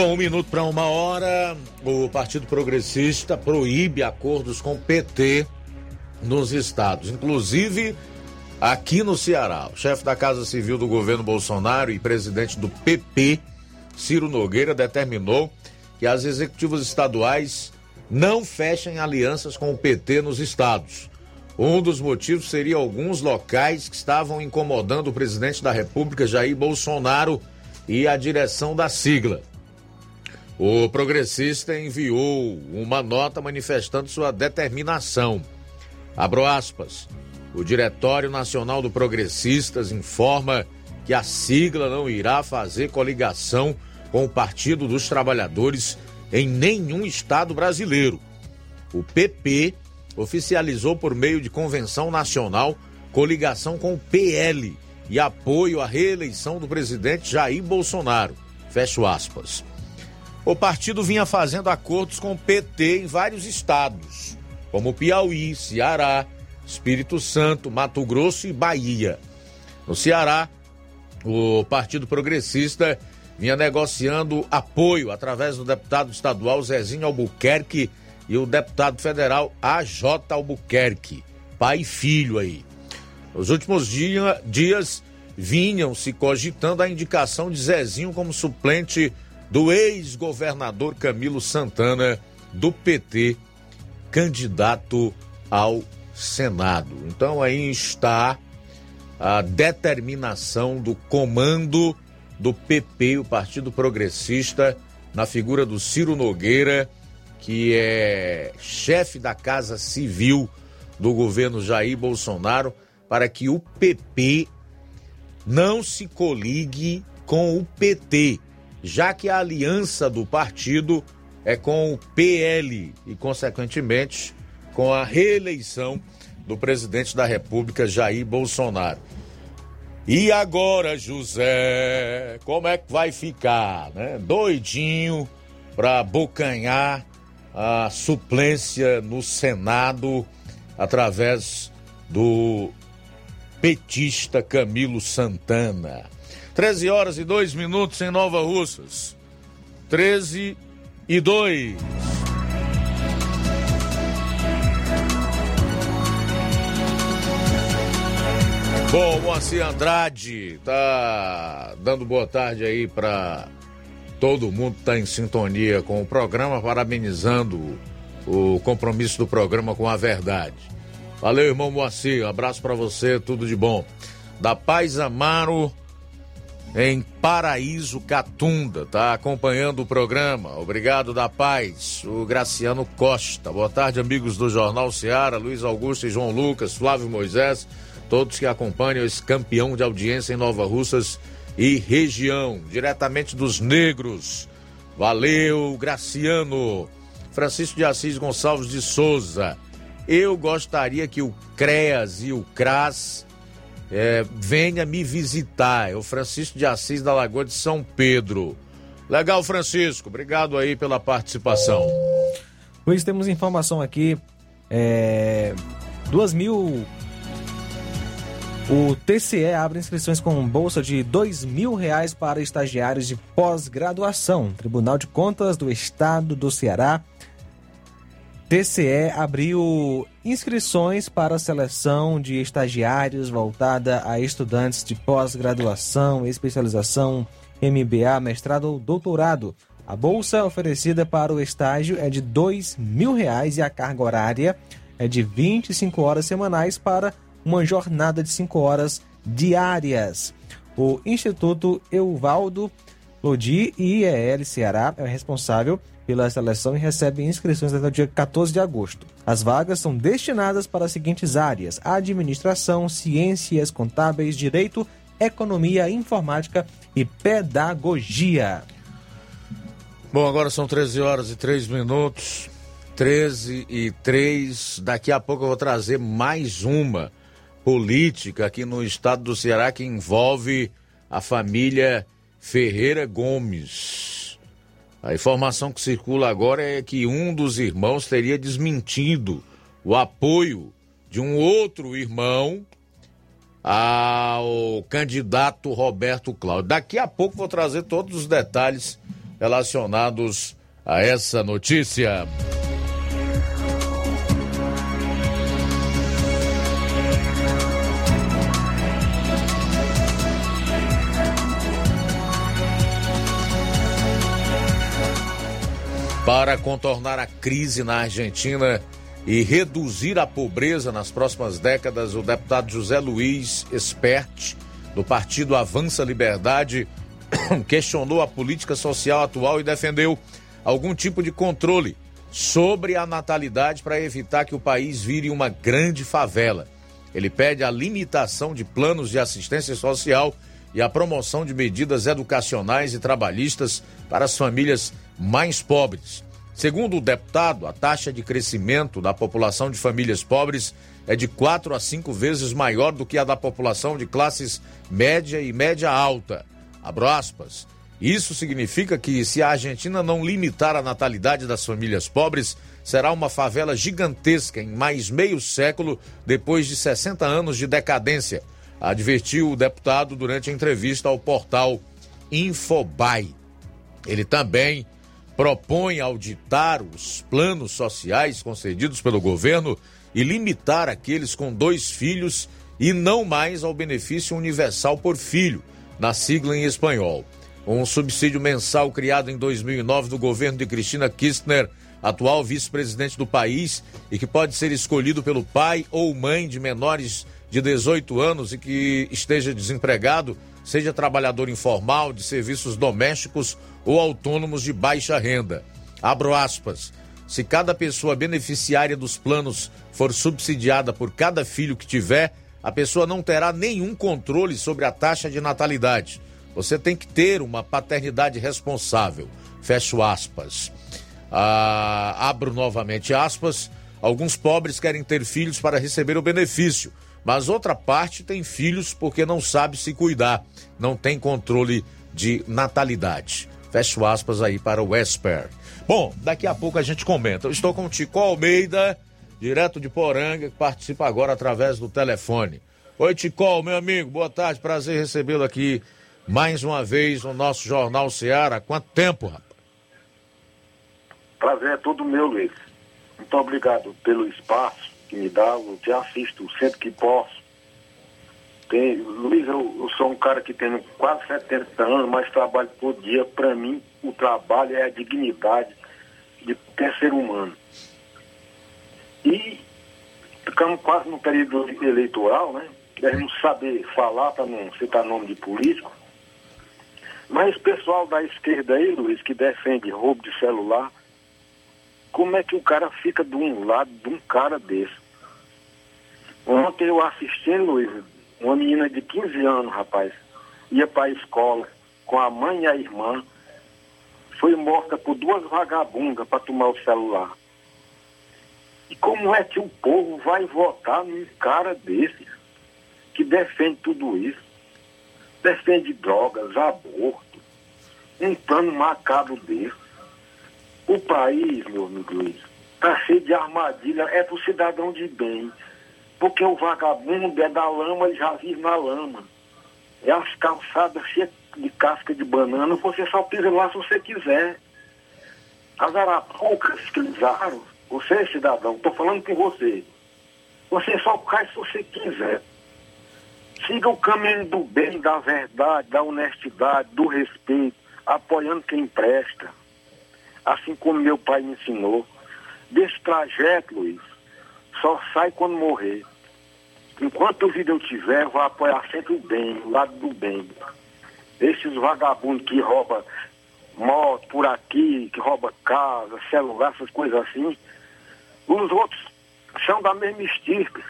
Bom, um minuto para uma hora. O Partido Progressista proíbe acordos com PT nos estados. Inclusive, aqui no Ceará. O chefe da Casa Civil do governo Bolsonaro e presidente do PP, Ciro Nogueira, determinou que as executivas estaduais não fechem alianças com o PT nos estados. Um dos motivos seria alguns locais que estavam incomodando o presidente da República, Jair Bolsonaro, e a direção da sigla. O progressista enviou uma nota manifestando sua determinação. Abro aspas. O Diretório Nacional do Progressistas informa que a sigla não irá fazer coligação com o Partido dos Trabalhadores em nenhum estado brasileiro. O PP oficializou por meio de convenção nacional coligação com o PL e apoio à reeleição do presidente Jair Bolsonaro. Fecho aspas. O partido vinha fazendo acordos com o PT em vários estados, como Piauí, Ceará, Espírito Santo, Mato Grosso e Bahia. No Ceará, o Partido Progressista vinha negociando apoio através do deputado estadual Zezinho Albuquerque e o deputado federal AJ Albuquerque, pai e filho aí. Nos últimos dia, dias vinham se cogitando a indicação de Zezinho como suplente do ex-governador Camilo Santana, do PT, candidato ao Senado. Então aí está a determinação do comando do PP, o Partido Progressista, na figura do Ciro Nogueira, que é chefe da Casa Civil do governo Jair Bolsonaro, para que o PP não se coligue com o PT, já que a aliança do partido é com o PL e, consequentemente, com a reeleição do presidente da República, Jair Bolsonaro. E agora, José, como é que vai ficar, né? Doidinho para bocanhar a suplência no Senado através do petista Camilo Santana. 13 horas e 2 minutos em Nova Russas. 13 e 2. Bom, Moacir Andrade tá dando boa tarde aí para todo mundo que tá em sintonia com o programa, parabenizando o compromisso do programa com a verdade. Valeu, irmão Moacir, abraço para você, tudo de bom. Da Paz Amaro em Paraíso Catunda, tá acompanhando o programa. Obrigado da Paz, o Graciano Costa. Boa tarde, amigos do Jornal Seara, Luiz Augusto e João Lucas, Flávio Moisés todos que acompanham esse campeão de audiência em Nova Russas e região, diretamente dos negros. Valeu, Graciano. Francisco de Assis Gonçalves de Souza. Eu gostaria que o CREAS e o CRAS é, venha me visitar. É o Francisco de Assis da Lagoa de São Pedro. Legal, Francisco. Obrigado aí pela participação. Luiz, temos informação aqui. É, duas mil o TCE abre inscrições com bolsa de dois mil reais para estagiários de pós-graduação. Tribunal de Contas do Estado do Ceará. TCE abriu inscrições para a seleção de estagiários voltada a estudantes de pós-graduação, especialização, MBA, mestrado ou doutorado. A bolsa oferecida para o estágio é de mil reais e a carga horária é de 25 horas semanais para uma jornada de 5 horas diárias. O Instituto Euvaldo Lodi IEL Ceará é responsável pela seleção e recebe inscrições até o dia 14 de agosto. As vagas são destinadas para as seguintes áreas: administração, ciências contábeis, direito, economia, informática e pedagogia. Bom, agora são 13 horas e 3 minutos. 13 e 3. Daqui a pouco eu vou trazer mais uma política aqui no estado do Ceará que envolve a família Ferreira Gomes. A informação que circula agora é que um dos irmãos teria desmentido o apoio de um outro irmão ao candidato Roberto Cláudio. Daqui a pouco vou trazer todos os detalhes relacionados a essa notícia. Para contornar a crise na Argentina e reduzir a pobreza nas próximas décadas, o deputado José Luiz Espert, do partido Avança Liberdade, questionou a política social atual e defendeu algum tipo de controle sobre a natalidade para evitar que o país vire uma grande favela. Ele pede a limitação de planos de assistência social e a promoção de medidas educacionais e trabalhistas para as famílias mais pobres. Segundo o deputado, a taxa de crescimento da população de famílias pobres é de quatro a cinco vezes maior do que a da população de classes média e média alta. Abro aspas. Isso significa que, se a Argentina não limitar a natalidade das famílias pobres, será uma favela gigantesca em mais meio século depois de 60 anos de decadência, advertiu o deputado durante a entrevista ao portal Infobai. Ele também propõe auditar os planos sociais concedidos pelo governo e limitar aqueles com dois filhos e não mais ao benefício universal por filho, na sigla em espanhol. Um subsídio mensal criado em 2009 do governo de Cristina Kirchner, atual vice-presidente do país, e que pode ser escolhido pelo pai ou mãe de menores de 18 anos e que esteja desempregado, seja trabalhador informal, de serviços domésticos ou autônomos de baixa renda. Abro aspas. Se cada pessoa beneficiária dos planos for subsidiada por cada filho que tiver, a pessoa não terá nenhum controle sobre a taxa de natalidade. Você tem que ter uma paternidade responsável. Fecho aspas. Ah, abro novamente aspas. Alguns pobres querem ter filhos para receber o benefício, mas outra parte tem filhos porque não sabe se cuidar, não tem controle de natalidade. Fecho aspas aí para o Esper. Bom, daqui a pouco a gente comenta. Eu estou com o Tico Almeida, direto de Poranga, que participa agora através do telefone. Oi, Tico, meu amigo, boa tarde, prazer recebê-lo aqui mais uma vez no nosso Jornal Seara. Quanto tempo, rapaz? Prazer é todo meu, Luiz. Muito obrigado pelo espaço que me dá. Eu te assisto sempre que posso. Tem, Luiz, eu, eu, sou um cara que tem quase 70 anos, mas trabalho todo dia. Para mim, o trabalho é a dignidade de qualquer ser humano. E ficamos quase no período eleitoral, né? Devemos saber falar para não citar nome de político. Mas o pessoal da esquerda aí, Luiz, que defende roubo de celular, como é que o cara fica de um lado de um cara desse? Ontem eu assisti, Luiz, uma menina de 15 anos, rapaz, ia para a escola com a mãe e a irmã, foi morta por duas vagabundas para tomar o celular. E como é que o povo vai votar num cara desse que defende tudo isso? Defende drogas, aborto, um plano macabro desse. O país, meu amigo Luiz, está cheio de armadilha, é para o cidadão de bem. Porque o vagabundo é da lama e já vive na lama. É as calçadas cheias de casca de banana, você só pisa lá se você quiser. As arapucas que usaram, você, cidadão, estou falando com você. Você só cai se você quiser. Siga o caminho do bem, da verdade, da honestidade, do respeito, apoiando quem presta. Assim como meu pai me ensinou. Desse trajeto, Luiz, só sai quando morrer. Enquanto vida eu tiver, vou apoiar sempre o bem, o lado do bem. Esses vagabundos que roubam moto por aqui, que roubam casa, celular, essas coisas assim, os outros são da mesma estirpe,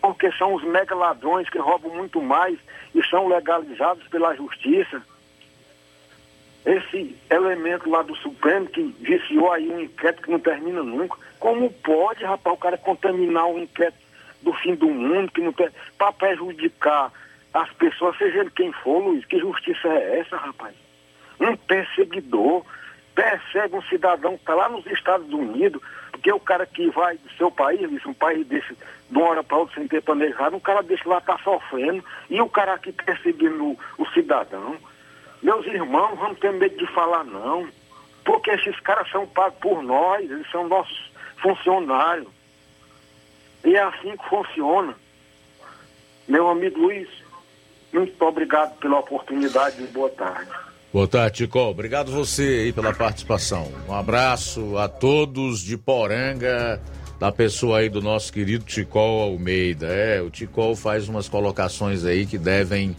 porque são os mega ladrões que roubam muito mais e são legalizados pela justiça. Esse elemento lá do Supremo que viciou aí um inquérito que não termina nunca. Como pode, rapaz, o cara contaminar um inquérito do fim do mundo, que não tem. para prejudicar as pessoas, seja ele quem for, Luiz, que justiça é essa, rapaz? Um perseguidor persegue um cidadão que está lá nos Estados Unidos, porque o cara que vai do seu país, um país desse, de uma hora para outra sem ter planejado, um cara desse lá está sofrendo, e o cara aqui perseguindo o, o cidadão. Meus irmãos, vamos ter medo de falar não, porque esses caras são pagos por nós, eles são nossos funcionários. E é assim que funciona. Meu amigo Luiz, muito obrigado pela oportunidade e boa tarde. Boa tarde, Tico. Obrigado você aí pela participação. Um abraço a todos de Poranga, da pessoa aí do nosso querido Ticol Almeida. É, o Ticol faz umas colocações aí que devem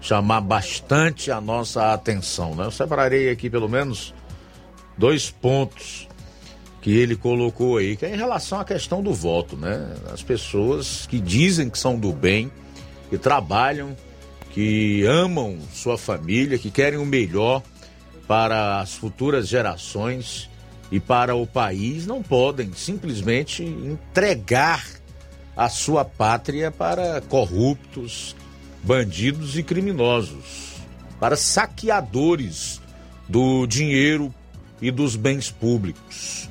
chamar bastante a nossa atenção, né? Eu separarei aqui pelo menos dois pontos que ele colocou aí, que é em relação à questão do voto, né? As pessoas que dizem que são do bem, que trabalham que amam sua família, que querem o melhor para as futuras gerações e para o país, não podem simplesmente entregar a sua pátria para corruptos, bandidos e criminosos, para saqueadores do dinheiro e dos bens públicos,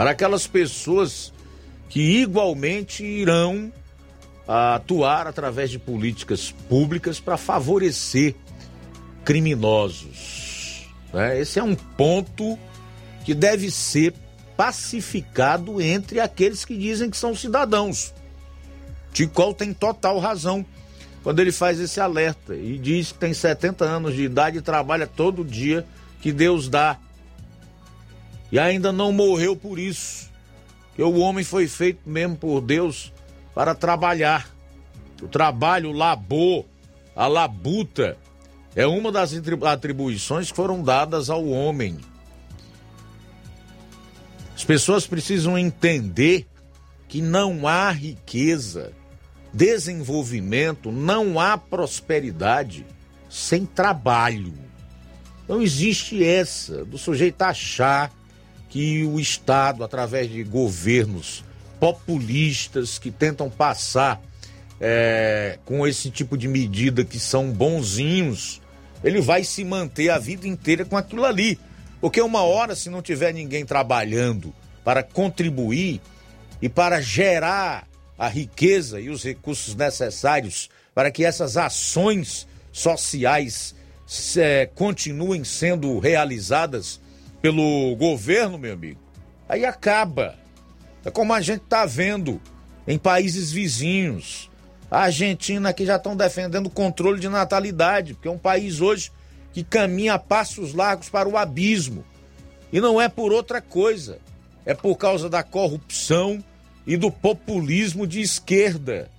para aquelas pessoas que igualmente irão atuar através de políticas públicas para favorecer criminosos. Né? Esse é um ponto que deve ser pacificado entre aqueles que dizem que são cidadãos. Ticol tem total razão quando ele faz esse alerta e diz que tem 70 anos de idade e trabalha todo dia que Deus dá. E ainda não morreu por isso. Que o homem foi feito mesmo por Deus para trabalhar. O trabalho, o labor, a labuta é uma das atribuições que foram dadas ao homem. As pessoas precisam entender que não há riqueza, desenvolvimento, não há prosperidade sem trabalho. Não existe essa do sujeito achar que o Estado, através de governos populistas que tentam passar é, com esse tipo de medida que são bonzinhos, ele vai se manter a vida inteira com aquilo ali. Porque uma hora, se não tiver ninguém trabalhando para contribuir e para gerar a riqueza e os recursos necessários para que essas ações sociais é, continuem sendo realizadas pelo governo, meu amigo, aí acaba. É como a gente está vendo em países vizinhos. A Argentina que já estão defendendo o controle de natalidade, porque é um país hoje que caminha a passos largos para o abismo. E não é por outra coisa. É por causa da corrupção e do populismo de esquerda.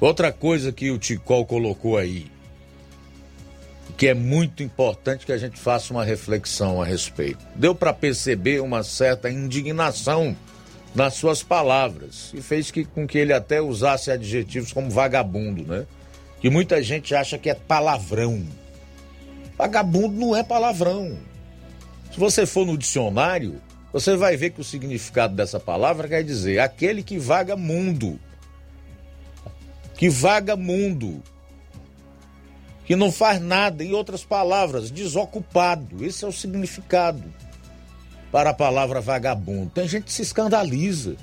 Outra coisa que o Ticol colocou aí que é muito importante que a gente faça uma reflexão a respeito. Deu para perceber uma certa indignação nas suas palavras e fez que, com que ele até usasse adjetivos como vagabundo, né? Que muita gente acha que é palavrão. Vagabundo não é palavrão. Se você for no dicionário, você vai ver que o significado dessa palavra quer dizer aquele que vaga mundo. Que vaga mundo que não faz nada, em outras palavras, desocupado. Esse é o significado para a palavra vagabundo. Tem gente que se escandaliza,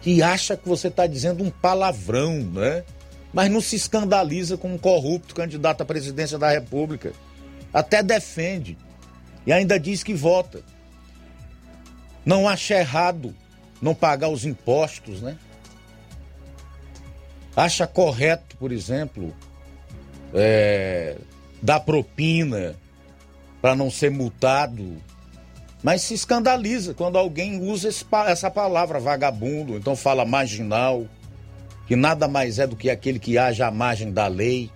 que acha que você está dizendo um palavrão, né? Mas não se escandaliza com um corrupto candidato à presidência da República. Até defende. E ainda diz que vota. Não acha errado não pagar os impostos, né? Acha correto, por exemplo, é, dar propina para não ser multado, mas se escandaliza quando alguém usa esse, essa palavra vagabundo, então fala marginal, que nada mais é do que aquele que age à margem da lei.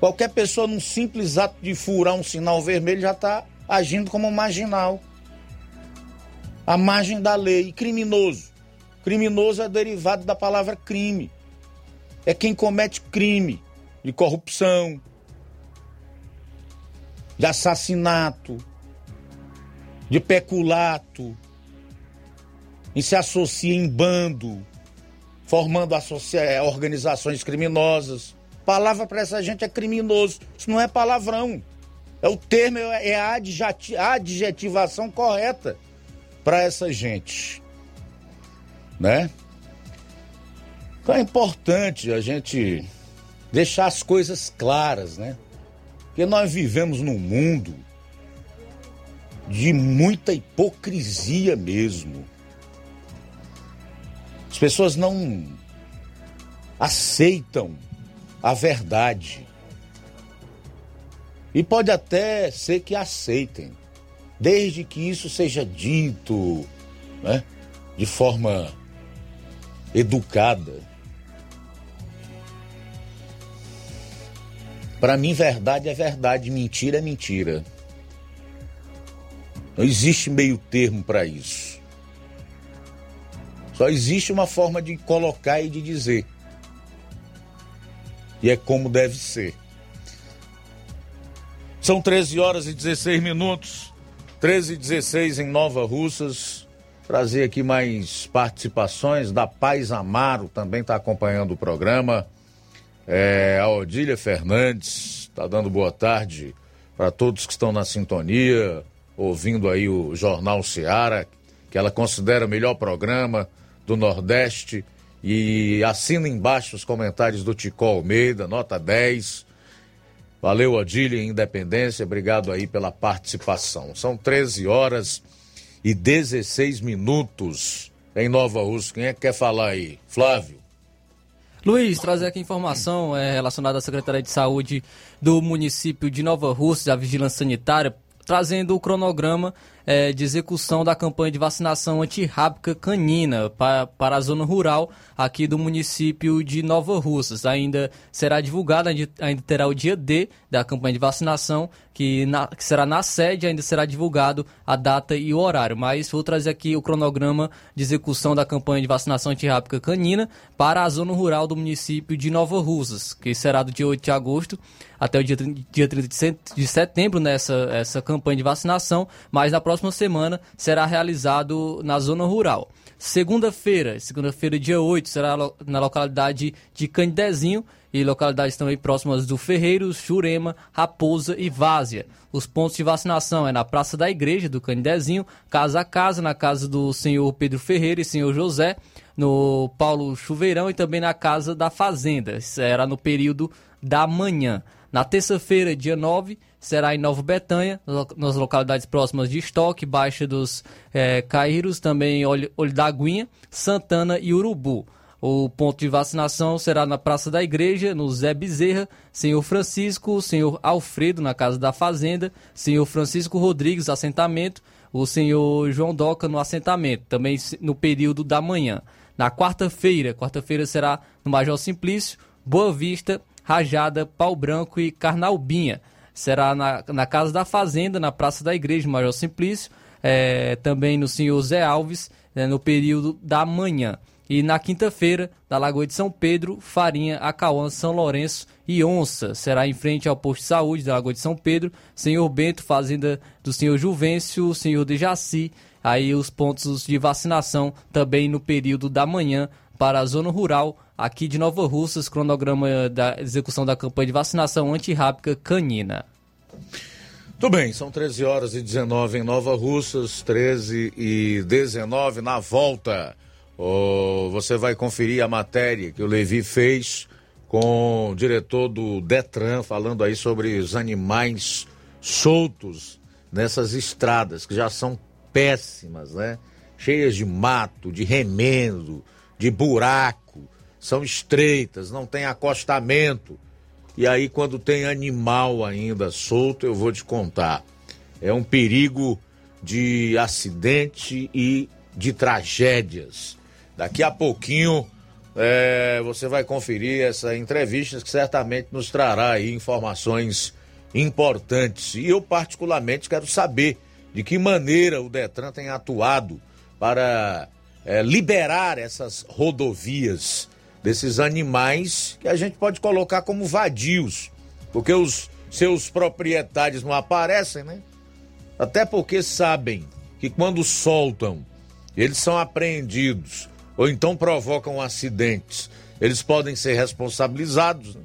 Qualquer pessoa, num simples ato de furar um sinal vermelho, já está agindo como marginal. A margem da lei. Criminoso. Criminoso é derivado da palavra crime. É quem comete crime de corrupção, de assassinato, de peculato, e se associa em bando, formando associa organizações criminosas. Palavra para essa gente é criminoso. Isso não é palavrão. É o termo, é a adjetivação correta para essa gente. Né? Então é importante a gente deixar as coisas claras, né? Porque nós vivemos num mundo de muita hipocrisia mesmo. As pessoas não aceitam a verdade. E pode até ser que aceitem, desde que isso seja dito né, de forma educada. Para mim, verdade é verdade, mentira é mentira. Não existe meio termo para isso. Só existe uma forma de colocar e de dizer. E é como deve ser. São 13 horas e 16 minutos. 13 e 16 em Nova Russas. Trazer aqui mais participações da Paz Amaro, também está acompanhando o programa. É, a Odília Fernandes está dando boa tarde para todos que estão na sintonia, ouvindo aí o Jornal Seara, que ela considera o melhor programa do Nordeste. E assina embaixo os comentários do Tico Almeida, nota 10. Valeu, Odília Independência, obrigado aí pela participação. São 13 horas e 16 minutos em Nova Rússia. Quem é que quer falar aí? Flávio. Luiz, trazer aqui informação é, relacionada à Secretaria de Saúde do município de Nova Rússia, a Vigilância Sanitária, trazendo o cronograma é, de execução da campanha de vacinação antirrábica canina para, para a zona rural aqui do município de Nova Russas. Ainda será divulgado, ainda terá o dia D da campanha de vacinação, que, na, que será na sede, ainda será divulgado a data e o horário. Mas vou trazer aqui o cronograma de execução da campanha de vacinação antirrábica canina para a zona rural do município de Nova Russas, que será do dia 8 de agosto até o dia, dia 30 de setembro nessa essa campanha de vacinação, mas na próxima semana será realizado na zona rural. Segunda-feira, segunda-feira, dia 8, será na localidade de Candezinho e localidades também próximas do Ferreiros, Jurema, Raposa e Várzea. Os pontos de vacinação é na Praça da Igreja do Candezinho, casa a casa, na casa do senhor Pedro Ferreira e senhor José, no Paulo Chuveirão e também na casa da Fazenda. Será no período da manhã. Na terça-feira, dia 9, será em Nova Betânia, nas localidades próximas de Estoque, Baixa dos é, Caíros, também Olho, Olho da Aguinha, Santana e Urubu. O ponto de vacinação será na Praça da Igreja, no Zé Bezerra, Senhor Francisco, Senhor Alfredo, na Casa da Fazenda, Senhor Francisco Rodrigues, assentamento, o Senhor João Doca, no assentamento, também no período da manhã. Na quarta-feira, quarta-feira será no Major Simplício, Boa Vista, Rajada, Pau Branco e Carnalbinha. Será na, na Casa da Fazenda, na Praça da Igreja, Major Simplício, é, também no Senhor Zé Alves, é, no período da manhã. E na quinta-feira, na Lagoa de São Pedro, Farinha, Acauã, São Lourenço e Onça. Será em frente ao posto de saúde da Lagoa de São Pedro, Senhor Bento, Fazenda do Senhor Juvencio, Senhor de Jaci. Aí os pontos de vacinação também no período da manhã para a zona rural aqui de Nova Russas, cronograma da execução da campanha de vacinação antirrábica canina. Tudo bem, são 13 horas e 19 em Nova Russas, 13 e 19 na volta. Oh, você vai conferir a matéria que o Levi fez com o diretor do Detran, falando aí sobre os animais soltos nessas estradas, que já são péssimas, né? Cheias de mato, de remendo, de buraco, são estreitas, não tem acostamento. E aí, quando tem animal ainda solto, eu vou te contar. É um perigo de acidente e de tragédias. Daqui a pouquinho é, você vai conferir essa entrevista que certamente nos trará aí informações importantes. E eu, particularmente, quero saber de que maneira o Detran tem atuado para é, liberar essas rodovias desses animais que a gente pode colocar como vadios, porque os seus proprietários não aparecem, né? Até porque sabem que quando soltam, eles são apreendidos ou então provocam acidentes. Eles podem ser responsabilizados. Né?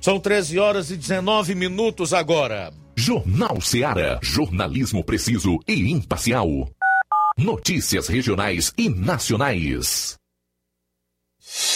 São 13 horas e 19 minutos agora. Jornal Seara. Jornalismo preciso e imparcial. Notícias regionais e nacionais. you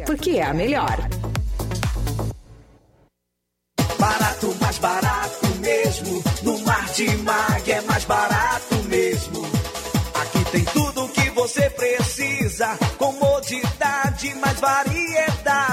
porque é a melhor. Barato, mais barato mesmo. No Martimag é mais barato mesmo. Aqui tem tudo o que você precisa. Comodidade, mais variedade.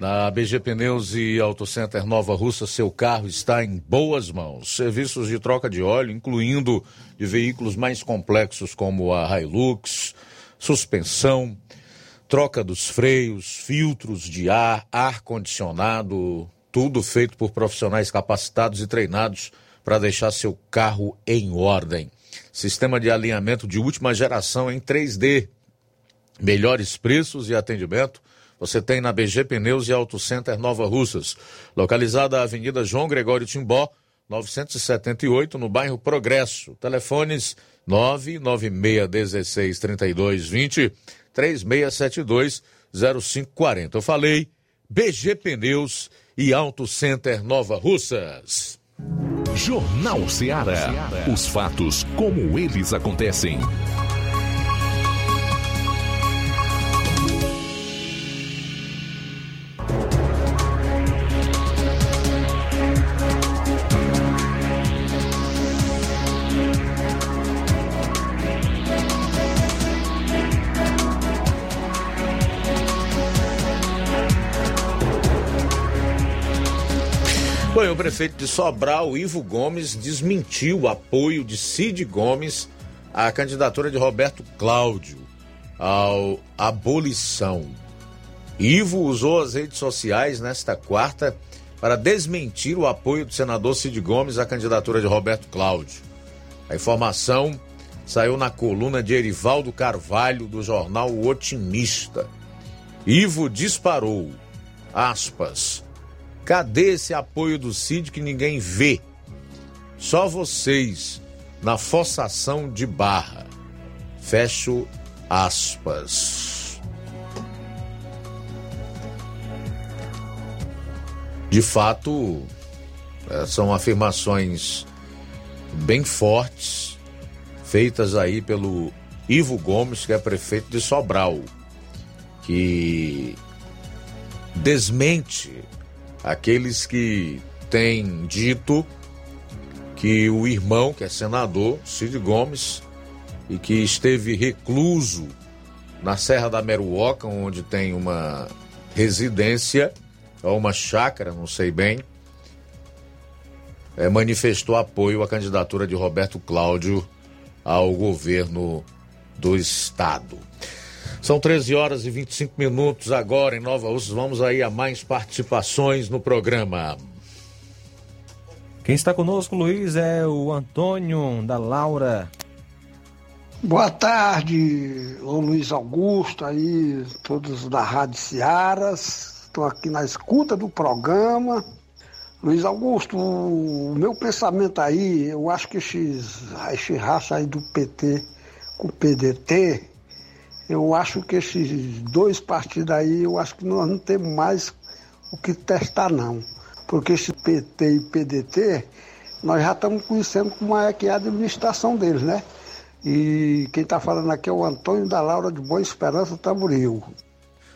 Na BG Pneus e Auto Center Nova Russa, seu carro está em boas mãos. Serviços de troca de óleo, incluindo de veículos mais complexos como a Hilux, suspensão, troca dos freios, filtros de ar, ar-condicionado, tudo feito por profissionais capacitados e treinados para deixar seu carro em ordem. Sistema de alinhamento de última geração em 3D. Melhores preços e atendimento você tem na BG Pneus e Auto Center Nova Russas, localizada na Avenida João Gregório Timbó, 978, no bairro Progresso. Telefones 996163220, 36720540. Eu falei BG Pneus e Auto Center Nova Russas. Jornal Ceará. Os fatos como eles acontecem. O prefeito de Sobral, Ivo Gomes, desmentiu o apoio de Cid Gomes à candidatura de Roberto Cláudio ao abolição. Ivo usou as redes sociais nesta quarta para desmentir o apoio do senador Cid Gomes à candidatura de Roberto Cláudio. A informação saiu na coluna de Erivaldo Carvalho do jornal O Otimista. Ivo disparou. Aspas. Cadê esse apoio do Cid que ninguém vê? Só vocês na forçação de barra. Fecho aspas. De fato, eh, são afirmações bem fortes feitas aí pelo Ivo Gomes, que é prefeito de Sobral, que desmente aqueles que têm dito que o irmão, que é senador, Cid Gomes, e que esteve recluso na Serra da Meruoca, onde tem uma residência, ou uma chácara, não sei bem, é, manifestou apoio à candidatura de Roberto Cláudio ao governo do estado. São 13 horas e 25 minutos agora em Nova Russas. Vamos aí a mais participações no programa. Quem está conosco, Luiz, é o Antônio da Laura. Boa tarde, Luiz Augusto, aí, todos da Rádio Searas. Estou aqui na escuta do programa. Luiz Augusto, o meu pensamento aí, eu acho que esses, esse racha aí do PT com o PDT, eu acho que esses dois partidos aí, eu acho que nós não temos mais o que testar não. Porque esse PT e PDT, nós já estamos conhecendo como é que é a administração deles, né? E quem está falando aqui é o Antônio da Laura de Boa Esperança Tamboril.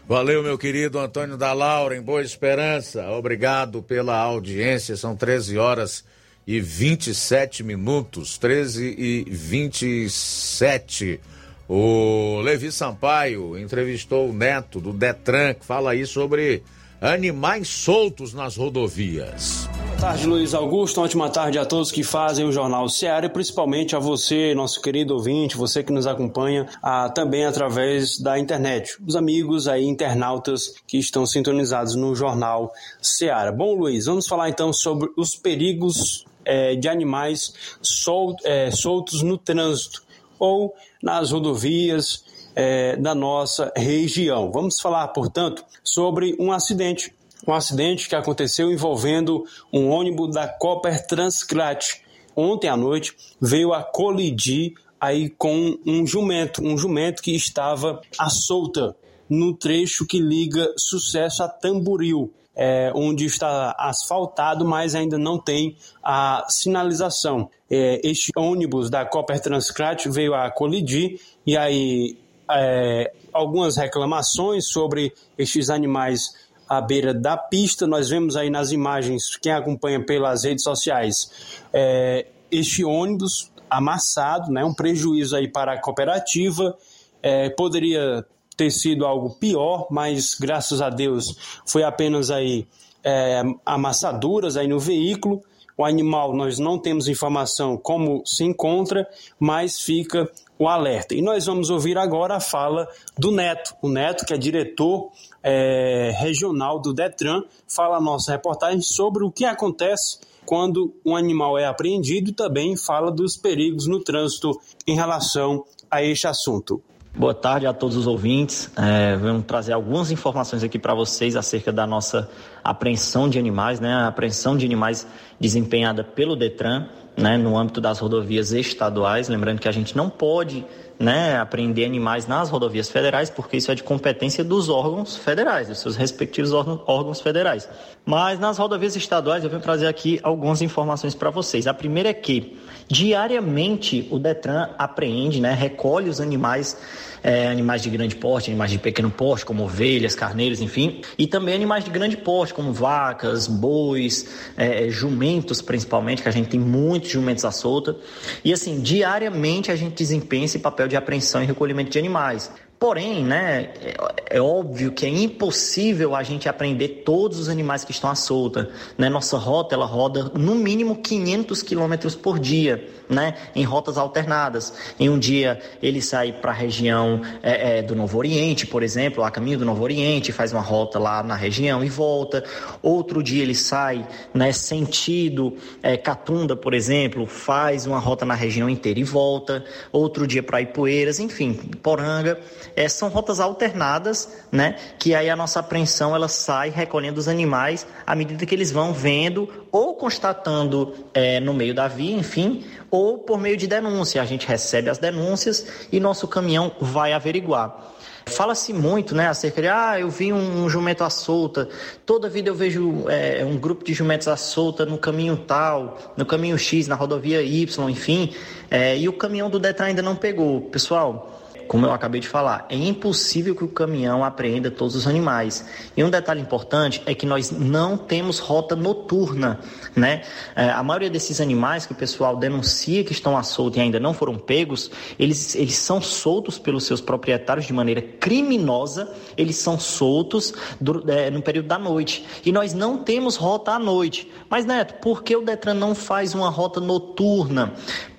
Valeu, meu querido Antônio da Laura, em Boa Esperança. Obrigado pela audiência. São 13 horas e 27 minutos. 13 e 27. O Levi Sampaio entrevistou o neto do Detran, que fala aí sobre animais soltos nas rodovias. Boa tarde, Luiz Augusto. Uma ótima tarde a todos que fazem o Jornal Seara e principalmente a você, nosso querido ouvinte, você que nos acompanha ah, também através da internet. Os amigos aí, internautas que estão sintonizados no Jornal Seara. Bom, Luiz, vamos falar então sobre os perigos eh, de animais sol, eh, soltos no trânsito ou nas rodovias eh, da nossa região. Vamos falar, portanto, sobre um acidente um acidente que aconteceu envolvendo um ônibus da Copper Transcrat. Ontem à noite veio a colidir aí com um jumento, um jumento que estava à solta no trecho que liga Sucesso a Tamboril. É, onde está asfaltado, mas ainda não tem a sinalização. É, este ônibus da Copper Transcrat veio a colidir e aí é, algumas reclamações sobre estes animais à beira da pista. Nós vemos aí nas imagens, quem acompanha pelas redes sociais, é, este ônibus amassado, né, um prejuízo aí para a cooperativa. É, poderia ter sido algo pior, mas graças a Deus foi apenas aí é, amassaduras aí no veículo. O animal nós não temos informação como se encontra, mas fica o alerta. E nós vamos ouvir agora a fala do Neto, o Neto que é diretor é, regional do Detran, fala a nossa reportagem sobre o que acontece quando um animal é apreendido e também fala dos perigos no trânsito em relação a este assunto. Boa tarde a todos os ouvintes. É, vamos trazer algumas informações aqui para vocês acerca da nossa apreensão de animais, né? A apreensão de animais desempenhada pelo Detran, né? No âmbito das rodovias estaduais. Lembrando que a gente não pode né, apreender animais nas rodovias federais, porque isso é de competência dos órgãos federais, dos seus respectivos órgãos federais. Mas nas rodovias estaduais eu venho trazer aqui algumas informações para vocês. A primeira é que diariamente o Detran apreende, né, recolhe os animais é, animais de grande porte, animais de pequeno porte, como ovelhas, carneiros, enfim, e também animais de grande porte, como vacas, bois, é, jumentos principalmente, que a gente tem muitos jumentos à solta. E assim, diariamente a gente desempenha esse papel de apreensão e recolhimento de animais. Porém, né, é, é, óbvio que é impossível a gente aprender todos os animais que estão à solta. Né? Nossa rota ela roda no mínimo 500 quilômetros por dia, né, em rotas alternadas. Em um dia ele sai para a região é, é, do Novo Oriente, por exemplo, a caminho do Novo Oriente, faz uma rota lá na região e volta. Outro dia ele sai, né, sentido é, Catunda, por exemplo, faz uma rota na região inteira e volta. Outro dia para Ipueiras, enfim, Poranga é, são rotas alternadas, né? Que aí a nossa apreensão ela sai recolhendo os animais à medida que eles vão vendo ou constatando é, no meio da via, enfim, ou por meio de denúncia. A gente recebe as denúncias e nosso caminhão vai averiguar. Fala-se muito, né, acerca de, ah, eu vi um, um jumento à solta, toda vida eu vejo é, um grupo de jumentos à solta no caminho tal, no caminho X, na rodovia Y, enfim, é, e o caminhão do Detran ainda não pegou. Pessoal, como eu acabei de falar, é impossível que o caminhão apreenda todos os animais. E um detalhe importante é que nós não temos rota noturna, né? É, a maioria desses animais que o pessoal denuncia que estão à solta e ainda não foram pegos, eles, eles são soltos pelos seus proprietários de maneira criminosa, eles são soltos do, é, no período da noite. E nós não temos rota à noite. Mas, Neto, por que o Detran não faz uma rota noturna?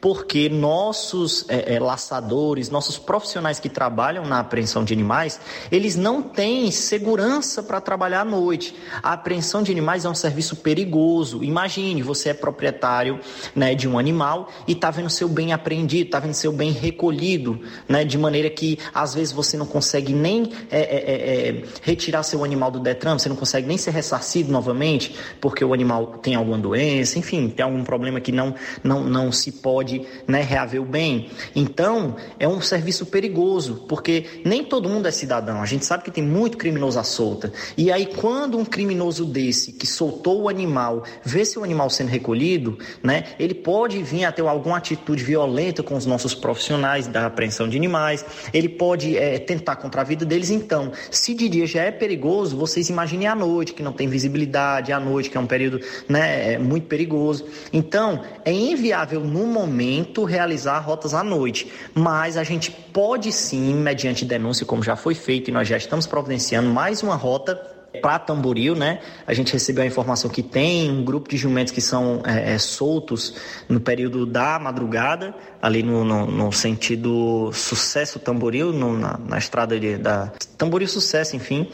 Porque nossos é, é laçadores, nossos profissionais, que trabalham na apreensão de animais, eles não têm segurança para trabalhar à noite. A apreensão de animais é um serviço perigoso. Imagine, você é proprietário né, de um animal e está vendo seu bem apreendido, está vendo seu bem recolhido, né, de maneira que às vezes você não consegue nem é, é, é, é retirar seu animal do Detran, você não consegue nem ser ressarcido novamente, porque o animal tem alguma doença, enfim, tem algum problema que não, não, não se pode né, reaver o bem. Então, é um serviço perigoso porque nem todo mundo é cidadão. A gente sabe que tem muito criminoso à solta. E aí, quando um criminoso desse que soltou o animal vê seu animal sendo recolhido, né, ele pode vir a ter alguma atitude violenta com os nossos profissionais da apreensão de animais, ele pode é, tentar contra a vida deles. Então, se de dia já é perigoso, vocês imaginem à noite, que não tem visibilidade, à noite, que é um período né, é muito perigoso. Então, é inviável no momento realizar rotas à noite, mas a gente pode pode sim, mediante denúncia, como já foi feito, e nós já estamos providenciando mais uma rota para Tamboril, né? A gente recebeu a informação que tem um grupo de jumentos que são é, é, soltos no período da madrugada, ali no, no, no sentido Sucesso Tamboril, no, na, na, estrada de, da Tamboril Sucesso, enfim.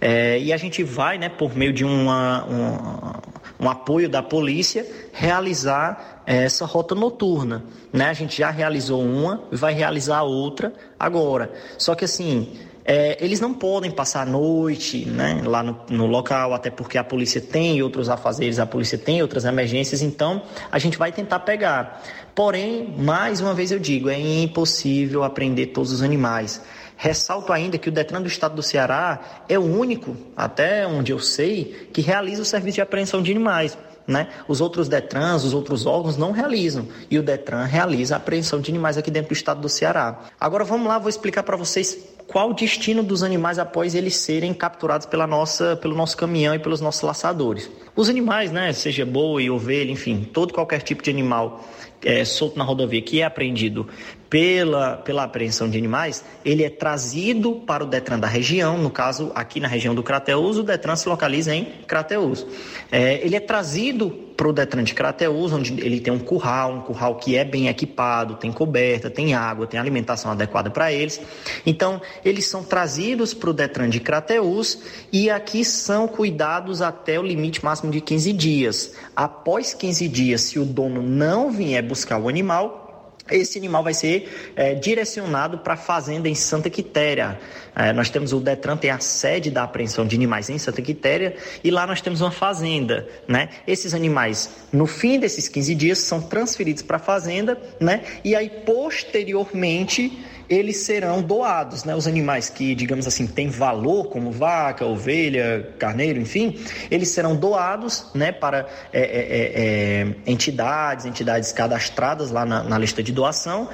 É, e a gente vai, né, por meio de uma, uma um apoio da polícia, realizar essa rota noturna. Né? A gente já realizou uma, vai realizar outra agora. Só que assim, é, eles não podem passar a noite né, lá no, no, local, até porque a polícia tem outros afazeres, a polícia tem outras emergências, então a gente vai tentar pegar. Porém, mais uma vez eu digo, é impossível aprender todos os animais. Ressalto ainda que o Detran do Estado do Ceará é o único, até onde eu sei, que realiza o serviço de apreensão de animais. Né? Os outros Detrans, os outros órgãos não realizam. E o Detran realiza a apreensão de animais aqui dentro do estado do Ceará. Agora vamos lá, vou explicar para vocês qual o destino dos animais após eles serem capturados pela nossa, pelo nosso caminhão e pelos nossos laçadores. Os animais, né, seja boi, ovelha, enfim, todo qualquer tipo de animal é, solto na rodovia que é apreendido pela, pela apreensão de animais, ele é trazido para o Detran da região, no caso aqui na região do Crateus, o Detran se localiza em Crateus. É, ele é trazido para o Detran de Crateus, onde ele tem um curral, um curral que é bem equipado, tem coberta, tem água, tem alimentação adequada para eles. Então, eles são trazidos para o Detran de Crateus e aqui são cuidados até o limite máximo de 15 dias. Após 15 dias, se o dono não vier buscar o animal, esse animal vai ser é, direcionado para a fazenda em Santa Quitéria. É, nós temos o Detran, tem a sede da apreensão de animais em Santa Quitéria, e lá nós temos uma fazenda. Né? Esses animais, no fim desses 15 dias, são transferidos para a fazenda, né? e aí, posteriormente, eles serão doados, né? Os animais que, digamos assim, têm valor, como vaca, ovelha, carneiro, enfim, eles serão doados, né, para é, é, é, é entidades, entidades cadastradas lá na, na lista de doação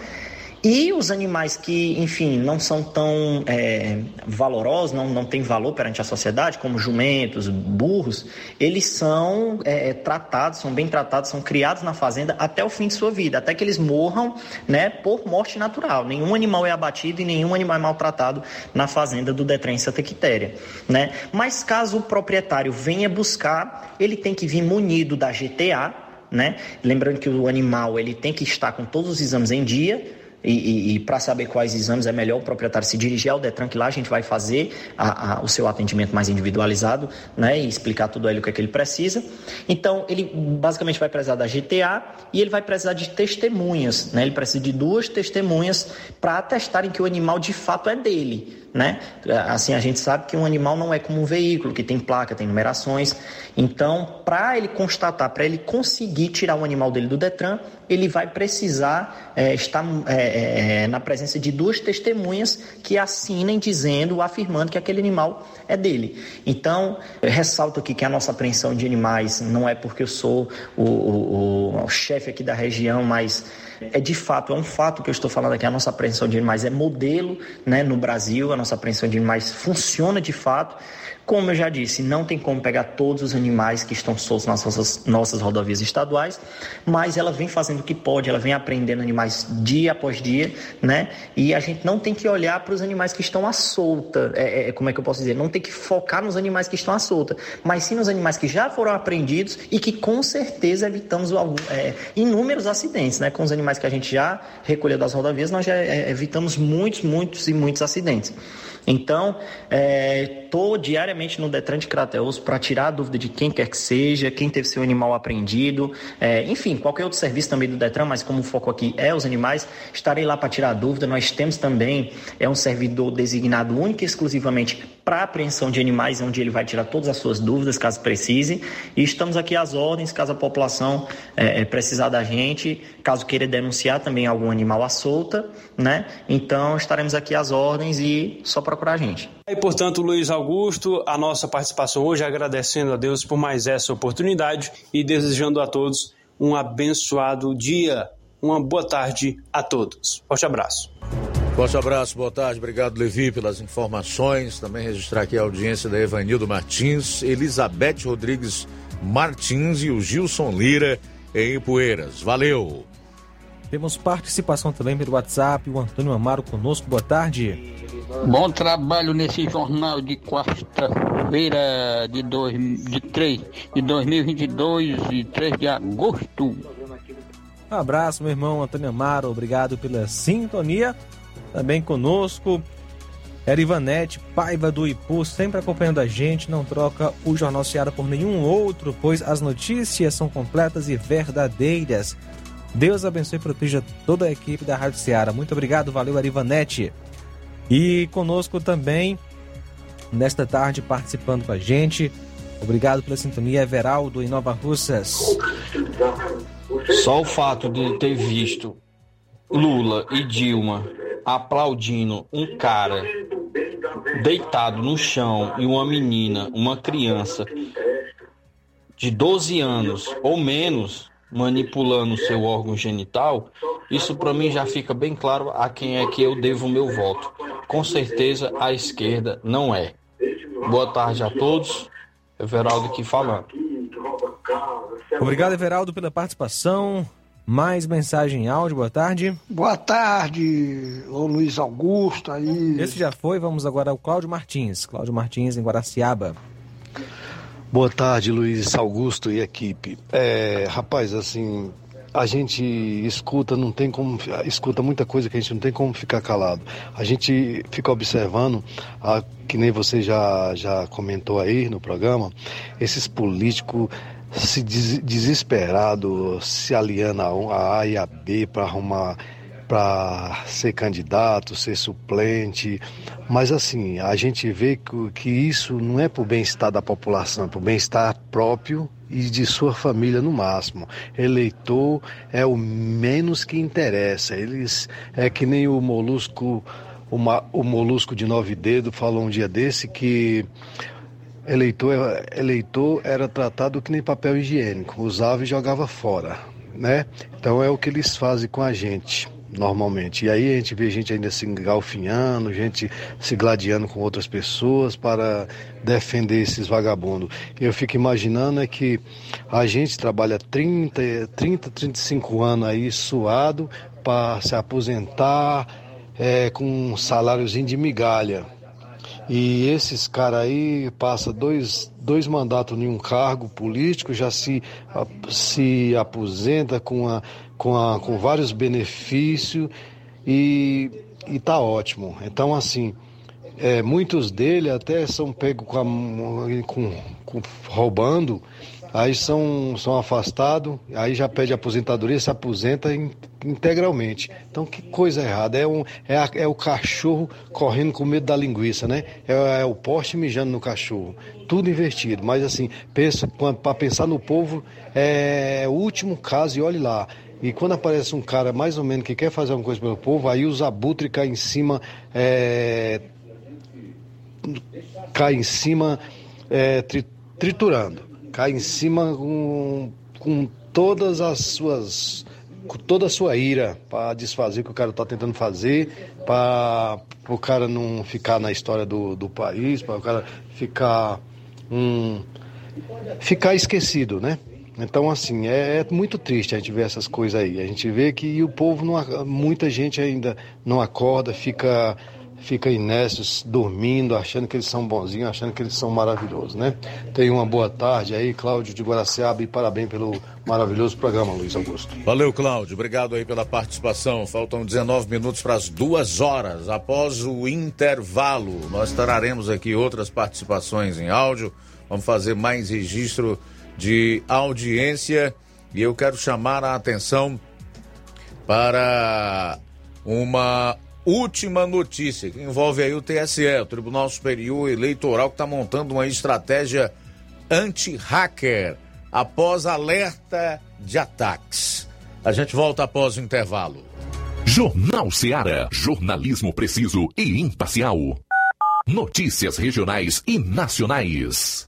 e os animais que, enfim, não são tão é, valorosos, não, não têm valor perante a sociedade, como jumentos, burros, eles são é, tratados, são bem tratados, são criados na fazenda até o fim de sua vida, até que eles morram né, por morte natural. Nenhum animal é abatido e nenhum animal é maltratado na fazenda do Detran Santa Quitéria. Né? Mas caso o proprietário venha buscar, ele tem que vir munido da GTA, né? Lembrando que o animal ele tem que estar com todos os exames em dia, e, e, e para saber quais exames é melhor o proprietário se dirigir ao Detran, que lá a gente vai fazer a, a, o seu atendimento mais individualizado, né, e explicar tudo ele o que, é que ele precisa. Então, ele basicamente vai precisar da GTA e ele vai precisar de testemunhas, né, ele precisa de duas testemunhas para atestarem que o animal de fato é dele né? Assim, a gente sabe que um animal não é como um veículo, que tem placa, tem numerações. Então, para ele constatar, para ele conseguir tirar o animal dele do Detran, ele vai precisar é, estar é, é, na presença de duas testemunhas que assinem dizendo, afirmando que aquele animal é dele. Então, ressalto aqui que a nossa apreensão de animais não é porque eu sou o, o, o chefe aqui da região, mas é de fato, é um fato que eu estou falando aqui, a nossa apreensão de animais é modelo né, no Brasil, a nossa apreensão de animais funciona de fato. Como eu já disse, não tem como pegar todos os animais que estão soltos nas nossas, nossas rodovias estaduais, mas ela vem fazendo o que pode, ela vem aprendendo animais dia após dia, né? E a gente não tem que olhar para os animais que estão à solta, é, é, como é que eu posso dizer? Não tem que focar nos animais que estão à solta, mas sim nos animais que já foram apreendidos e que com certeza evitamos algum, é, inúmeros acidentes, né? Com os animais que a gente já recolheu das rodovias, nós já é, evitamos muitos, muitos e muitos acidentes. Então, estou diariamente no Detran de Crateus para tirar a dúvida de quem quer que seja, quem teve seu animal apreendido, é, enfim, qualquer outro serviço também do Detran, mas como o foco aqui é os animais, estarei lá para tirar a dúvida. Nós temos também é um servidor designado único e exclusivamente para apreensão de animais, onde ele vai tirar todas as suas dúvidas, caso precise. E estamos aqui às ordens, caso a população é, é precisar da gente, caso queira denunciar também algum animal à solta, né? Então estaremos aqui às ordens e só procurar a gente. E portanto, Luiz Augusto, a nossa participação hoje, agradecendo a Deus por mais essa oportunidade e desejando a todos um abençoado dia. Uma boa tarde a todos. Forte abraço. Forte abraço, boa tarde, obrigado Levi pelas informações. Também registrar aqui a audiência da Evanildo Martins, Elizabeth Rodrigues Martins e o Gilson Lira em Poeiras. Valeu! Temos participação também pelo WhatsApp, o Antônio Amaro conosco, boa tarde. Bom trabalho nesse jornal de quarta-feira de, dois, de, 3, de 2022 e 3 de agosto. Um abraço, meu irmão Antônio Amaro, obrigado pela sintonia. Também conosco, Erivanete, Paiva do Ipu, sempre acompanhando a gente, não troca o Jornal Seara por nenhum outro, pois as notícias são completas e verdadeiras. Deus abençoe e proteja toda a equipe da Rádio Seara. Muito obrigado, valeu, Erivanete. E conosco também, nesta tarde, participando com a gente. Obrigado pela sintonia, Everaldo, em Nova Russas. Só o fato de ter visto Lula e Dilma aplaudindo um cara deitado no chão e uma menina, uma criança de 12 anos ou menos manipulando seu órgão genital, isso para mim já fica bem claro a quem é que eu devo o meu voto. Com certeza a esquerda não é. Boa tarde a todos. Everaldo aqui falando. Obrigado, Everaldo, pela participação. Mais mensagem em áudio, boa tarde. Boa tarde, ô Luiz Augusto aí. Esse já foi, vamos agora ao Cláudio Martins. Cláudio Martins, em Guaraciaba. Boa tarde, Luiz Augusto e equipe. É, rapaz, assim, a gente escuta, não tem como, escuta muita coisa que a gente não tem como ficar calado. A gente fica observando, a, que nem você já, já comentou aí no programa, esses políticos se des, se aliando a A e a B para arrumar para ser candidato, ser suplente, mas assim, a gente vê que, que isso não é para o bem-estar da população, é para o bem-estar próprio e de sua família no máximo. Eleitor é o menos que interessa. Eles é que nem o molusco, uma, o molusco de nove dedos falou um dia desse que eleitor, eleitor era tratado que nem papel higiênico, usava e jogava fora, né? Então é o que eles fazem com a gente normalmente. E aí a gente vê gente ainda se engalfinhando, gente se gladiando com outras pessoas para defender esses vagabundos. Eu fico imaginando é que a gente trabalha 30, 30 35 anos aí suado para se aposentar é, com um saláriozinho de migalha. E esses caras aí passam dois, dois mandatos em um cargo político, já se, se aposenta com a com, a, com vários benefícios e, e tá ótimo. Então, assim, é, muitos dele até são pegos com, com- com- roubando, aí são, são afastados, aí já pede aposentadoria, se aposenta in- integralmente. Então, que coisa errada. É, um, é, a- é o cachorro correndo com medo da linguiça, né? É, é o poste mijando no cachorro. Tudo invertido. Mas, assim, para pensar no povo, é o último caso e olhe lá. E quando aparece um cara mais ou menos que quer fazer alguma coisa pelo povo, aí os abutres caem em cima, é, cai em cima é, tri- triturando, cai em cima com, com todas as suas com toda a sua ira para desfazer o que o cara está tentando fazer, para o cara não ficar na história do, do país, para o cara ficar um, ficar esquecido, né? Então, assim, é, é muito triste a gente ver essas coisas aí. A gente vê que o povo, não, muita gente ainda não acorda, fica, fica inércio, dormindo, achando que eles são bonzinhos, achando que eles são maravilhosos, né? Tenha uma boa tarde aí, Cláudio de Guaraciaba, e parabéns pelo maravilhoso programa, Luiz Augusto. Valeu, Cláudio. Obrigado aí pela participação. Faltam 19 minutos para as duas horas. Após o intervalo, nós traremos aqui outras participações em áudio. Vamos fazer mais registro de audiência. E eu quero chamar a atenção para uma última notícia que envolve aí o TSE, o Tribunal Superior Eleitoral, que está montando uma estratégia anti-hacker após alerta de ataques. A gente volta após o intervalo. Jornal Seara. Jornalismo preciso e imparcial. Notícias regionais e nacionais.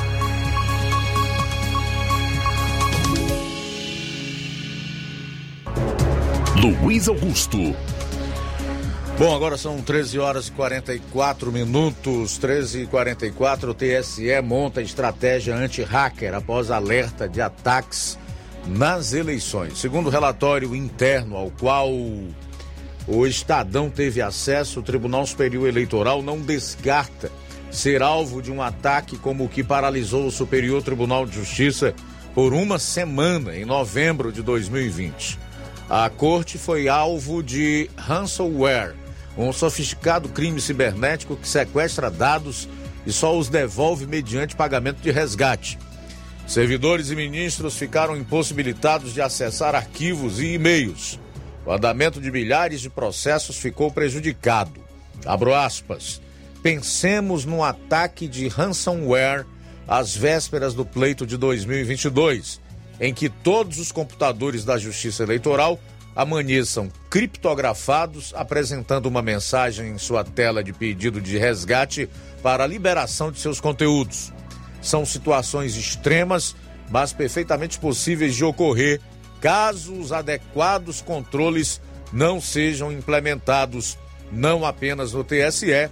Luiz Augusto. Bom, agora são 13 horas e 44 minutos. 13 e 44 o TSE monta estratégia anti-hacker após alerta de ataques nas eleições. Segundo o relatório interno ao qual o Estadão teve acesso, o Tribunal Superior Eleitoral não descarta ser alvo de um ataque como o que paralisou o Superior Tribunal de Justiça por uma semana em novembro de 2020. A corte foi alvo de ransomware, um sofisticado crime cibernético que sequestra dados e só os devolve mediante pagamento de resgate. Servidores e ministros ficaram impossibilitados de acessar arquivos e e-mails. O andamento de milhares de processos ficou prejudicado. Abro aspas. Pensemos num ataque de ransomware às vésperas do pleito de 2022, em que todos os computadores da Justiça Eleitoral amanheçam criptografados, apresentando uma mensagem em sua tela de pedido de resgate para a liberação de seus conteúdos. São situações extremas, mas perfeitamente possíveis de ocorrer caso os adequados controles não sejam implementados, não apenas no TSE,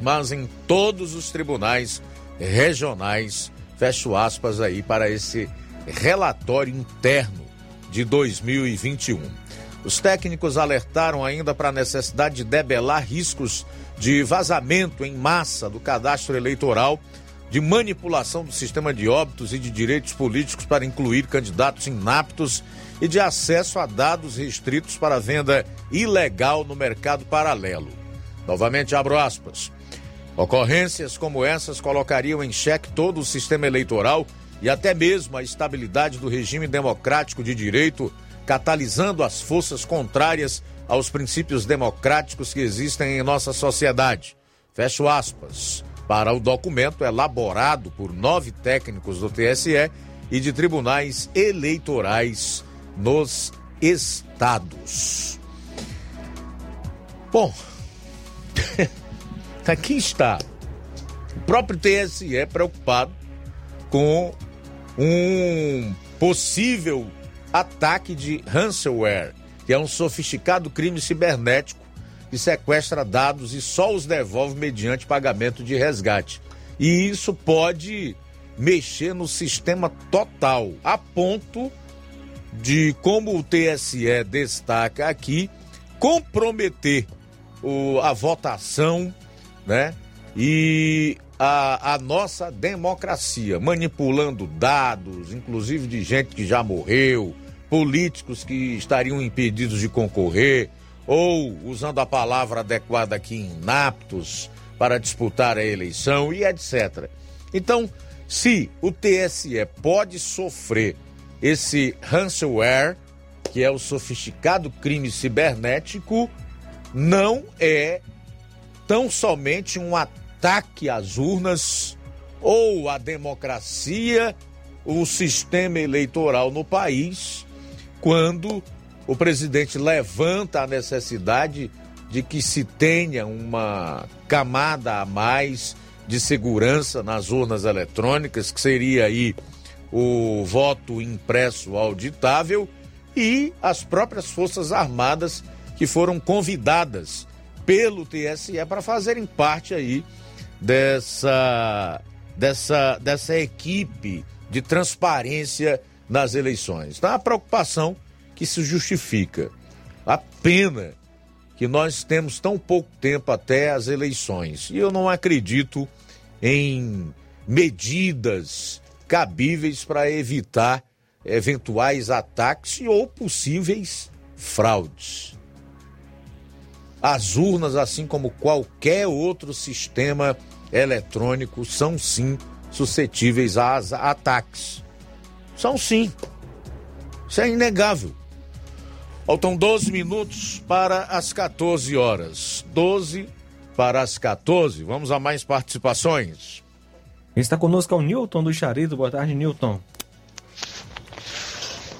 mas em todos os tribunais regionais. Fecho aspas aí para esse relatório interno de 2021. Os técnicos alertaram ainda para a necessidade de debelar riscos de vazamento em massa do cadastro eleitoral, de manipulação do sistema de óbitos e de direitos políticos para incluir candidatos inaptos e de acesso a dados restritos para venda ilegal no mercado paralelo. Novamente abro aspas. Ocorrências como essas colocariam em xeque todo o sistema eleitoral e até mesmo a estabilidade do regime democrático de direito, catalisando as forças contrárias aos princípios democráticos que existem em nossa sociedade. Fecho aspas. Para o documento elaborado por nove técnicos do TSE e de tribunais eleitorais nos estados. Bom, aqui está. O próprio TSE é preocupado com um possível ataque de ransomware, que é um sofisticado crime cibernético que sequestra dados e só os devolve mediante pagamento de resgate. E isso pode mexer no sistema total, a ponto de, como o TSE destaca aqui, comprometer o, a votação, né? E a, a nossa democracia, manipulando dados, inclusive de gente que já morreu, políticos que estariam impedidos de concorrer, ou usando a palavra adequada aqui, inaptos para disputar a eleição e etc. Então, se o TSE pode sofrer esse ransomware, que é o sofisticado crime cibernético, não é tão somente um ataque às urnas ou à democracia, o sistema eleitoral no país, quando o presidente levanta a necessidade de que se tenha uma camada a mais de segurança nas urnas eletrônicas, que seria aí o voto impresso auditável e as próprias Forças Armadas que foram convidadas pelo TSE para fazerem parte aí dessa, dessa, dessa equipe de transparência nas eleições. Então, a preocupação que se justifica. A pena que nós temos tão pouco tempo até as eleições. E eu não acredito em medidas cabíveis para evitar eventuais ataques ou possíveis fraudes. As urnas, assim como qualquer outro sistema eletrônico, são sim suscetíveis a ataques. São sim. Isso é inegável. Faltam 12 minutos para as 14 horas. 12 para as 14. Vamos a mais participações. Está conosco é o Newton do Charito. Boa tarde, Newton.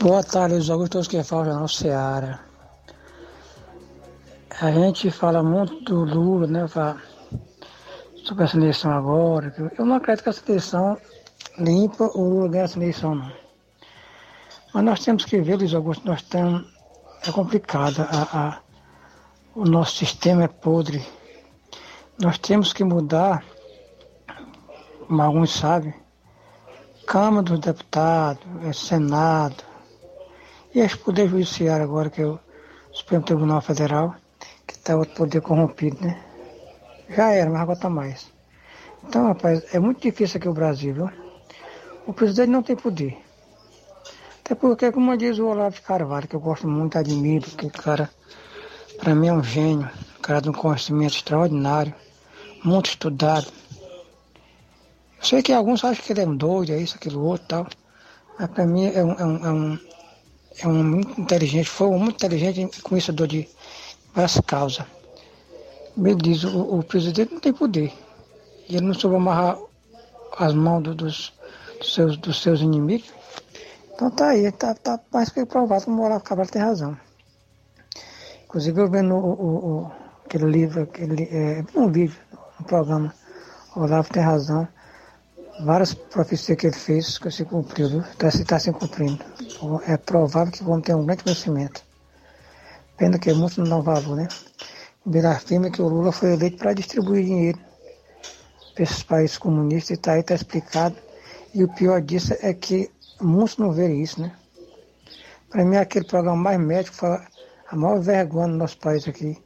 Boa tarde, os Augustos que fala Jornal Seara. A gente fala muito do Lula, né, sobre essa eleição agora. Eu não acredito que essa eleição limpa o Lula ganha essa eleição, não. Mas nós temos que ver, Luiz Augusto, nós estamos. É complicado. A, a, o nosso sistema é podre. Nós temos que mudar como alguns sabem, Câmara dos Deputados, é Senado, e esse Poder Judiciário agora, que é o Supremo Tribunal Federal, está outro poder corrompido, né? Já era, mas agora está mais. Então, rapaz, é muito difícil aqui o Brasil, viu? O presidente não tem poder. Até porque, como diz o Olavo de Carvalho, que eu gosto muito, admiro, que cara, para mim é um gênio, um cara de um conhecimento extraordinário, muito estudado. Sei que alguns acham que ele é um doido, é isso, aquilo outro tal. Mas para mim é um, é um, é um, é um muito inteligente, foi um muito inteligente conhecedor de várias causas. Me diz, o, o presidente não tem poder. E ele não soube amarrar as mãos do, dos, dos, seus, dos seus inimigos. Então tá aí, tá, tá mais que provado que o Olavo Cabral tem razão. Inclusive eu vendo o, o, o aquele livro, aquele, é, um vídeo, um programa, o Olavo tem razão. Várias profecias que ele fez que se cumpriu? Está tá se cumprindo. É provável que vamos ter um grande crescimento. Pena que muitos não dão valor, né? Ele afirma que o Lula foi eleito para distribuir dinheiro para esses países comunistas e está aí, está explicado. E o pior disso é que muitos não veem isso, né? Para mim, aquele programa mais médico fala a maior vergonha no nosso país aqui.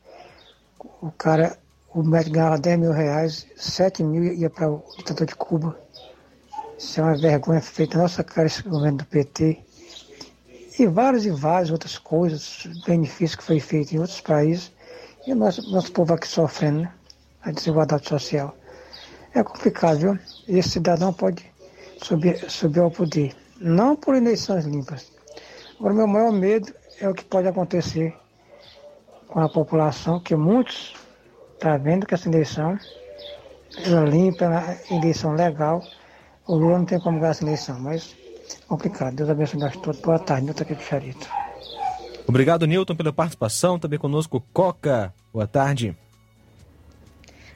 O cara, o médico ganhava 10 mil reais, 7 mil ia para o ditador de Cuba. Isso é uma vergonha feita nossa cara, esse governo do PT. E várias e várias outras coisas, benefícios que foi feito em outros países. E o nosso, nosso povo aqui sofrendo, né? A desigualdade social. É complicado, viu? Esse cidadão pode subir, subir ao poder. Não por eleições limpas. Agora, meu maior medo é o que pode acontecer com a população, que muitos estão tá vendo que essa eleição é limpa, é eleição legal, o Lula não tem como ganhar essa eleição, mas complicado. Deus abençoe nós todos. Boa tarde, Nilton aqui do Charito. Obrigado, Nilton, pela participação. Também conosco, Coca. Boa tarde.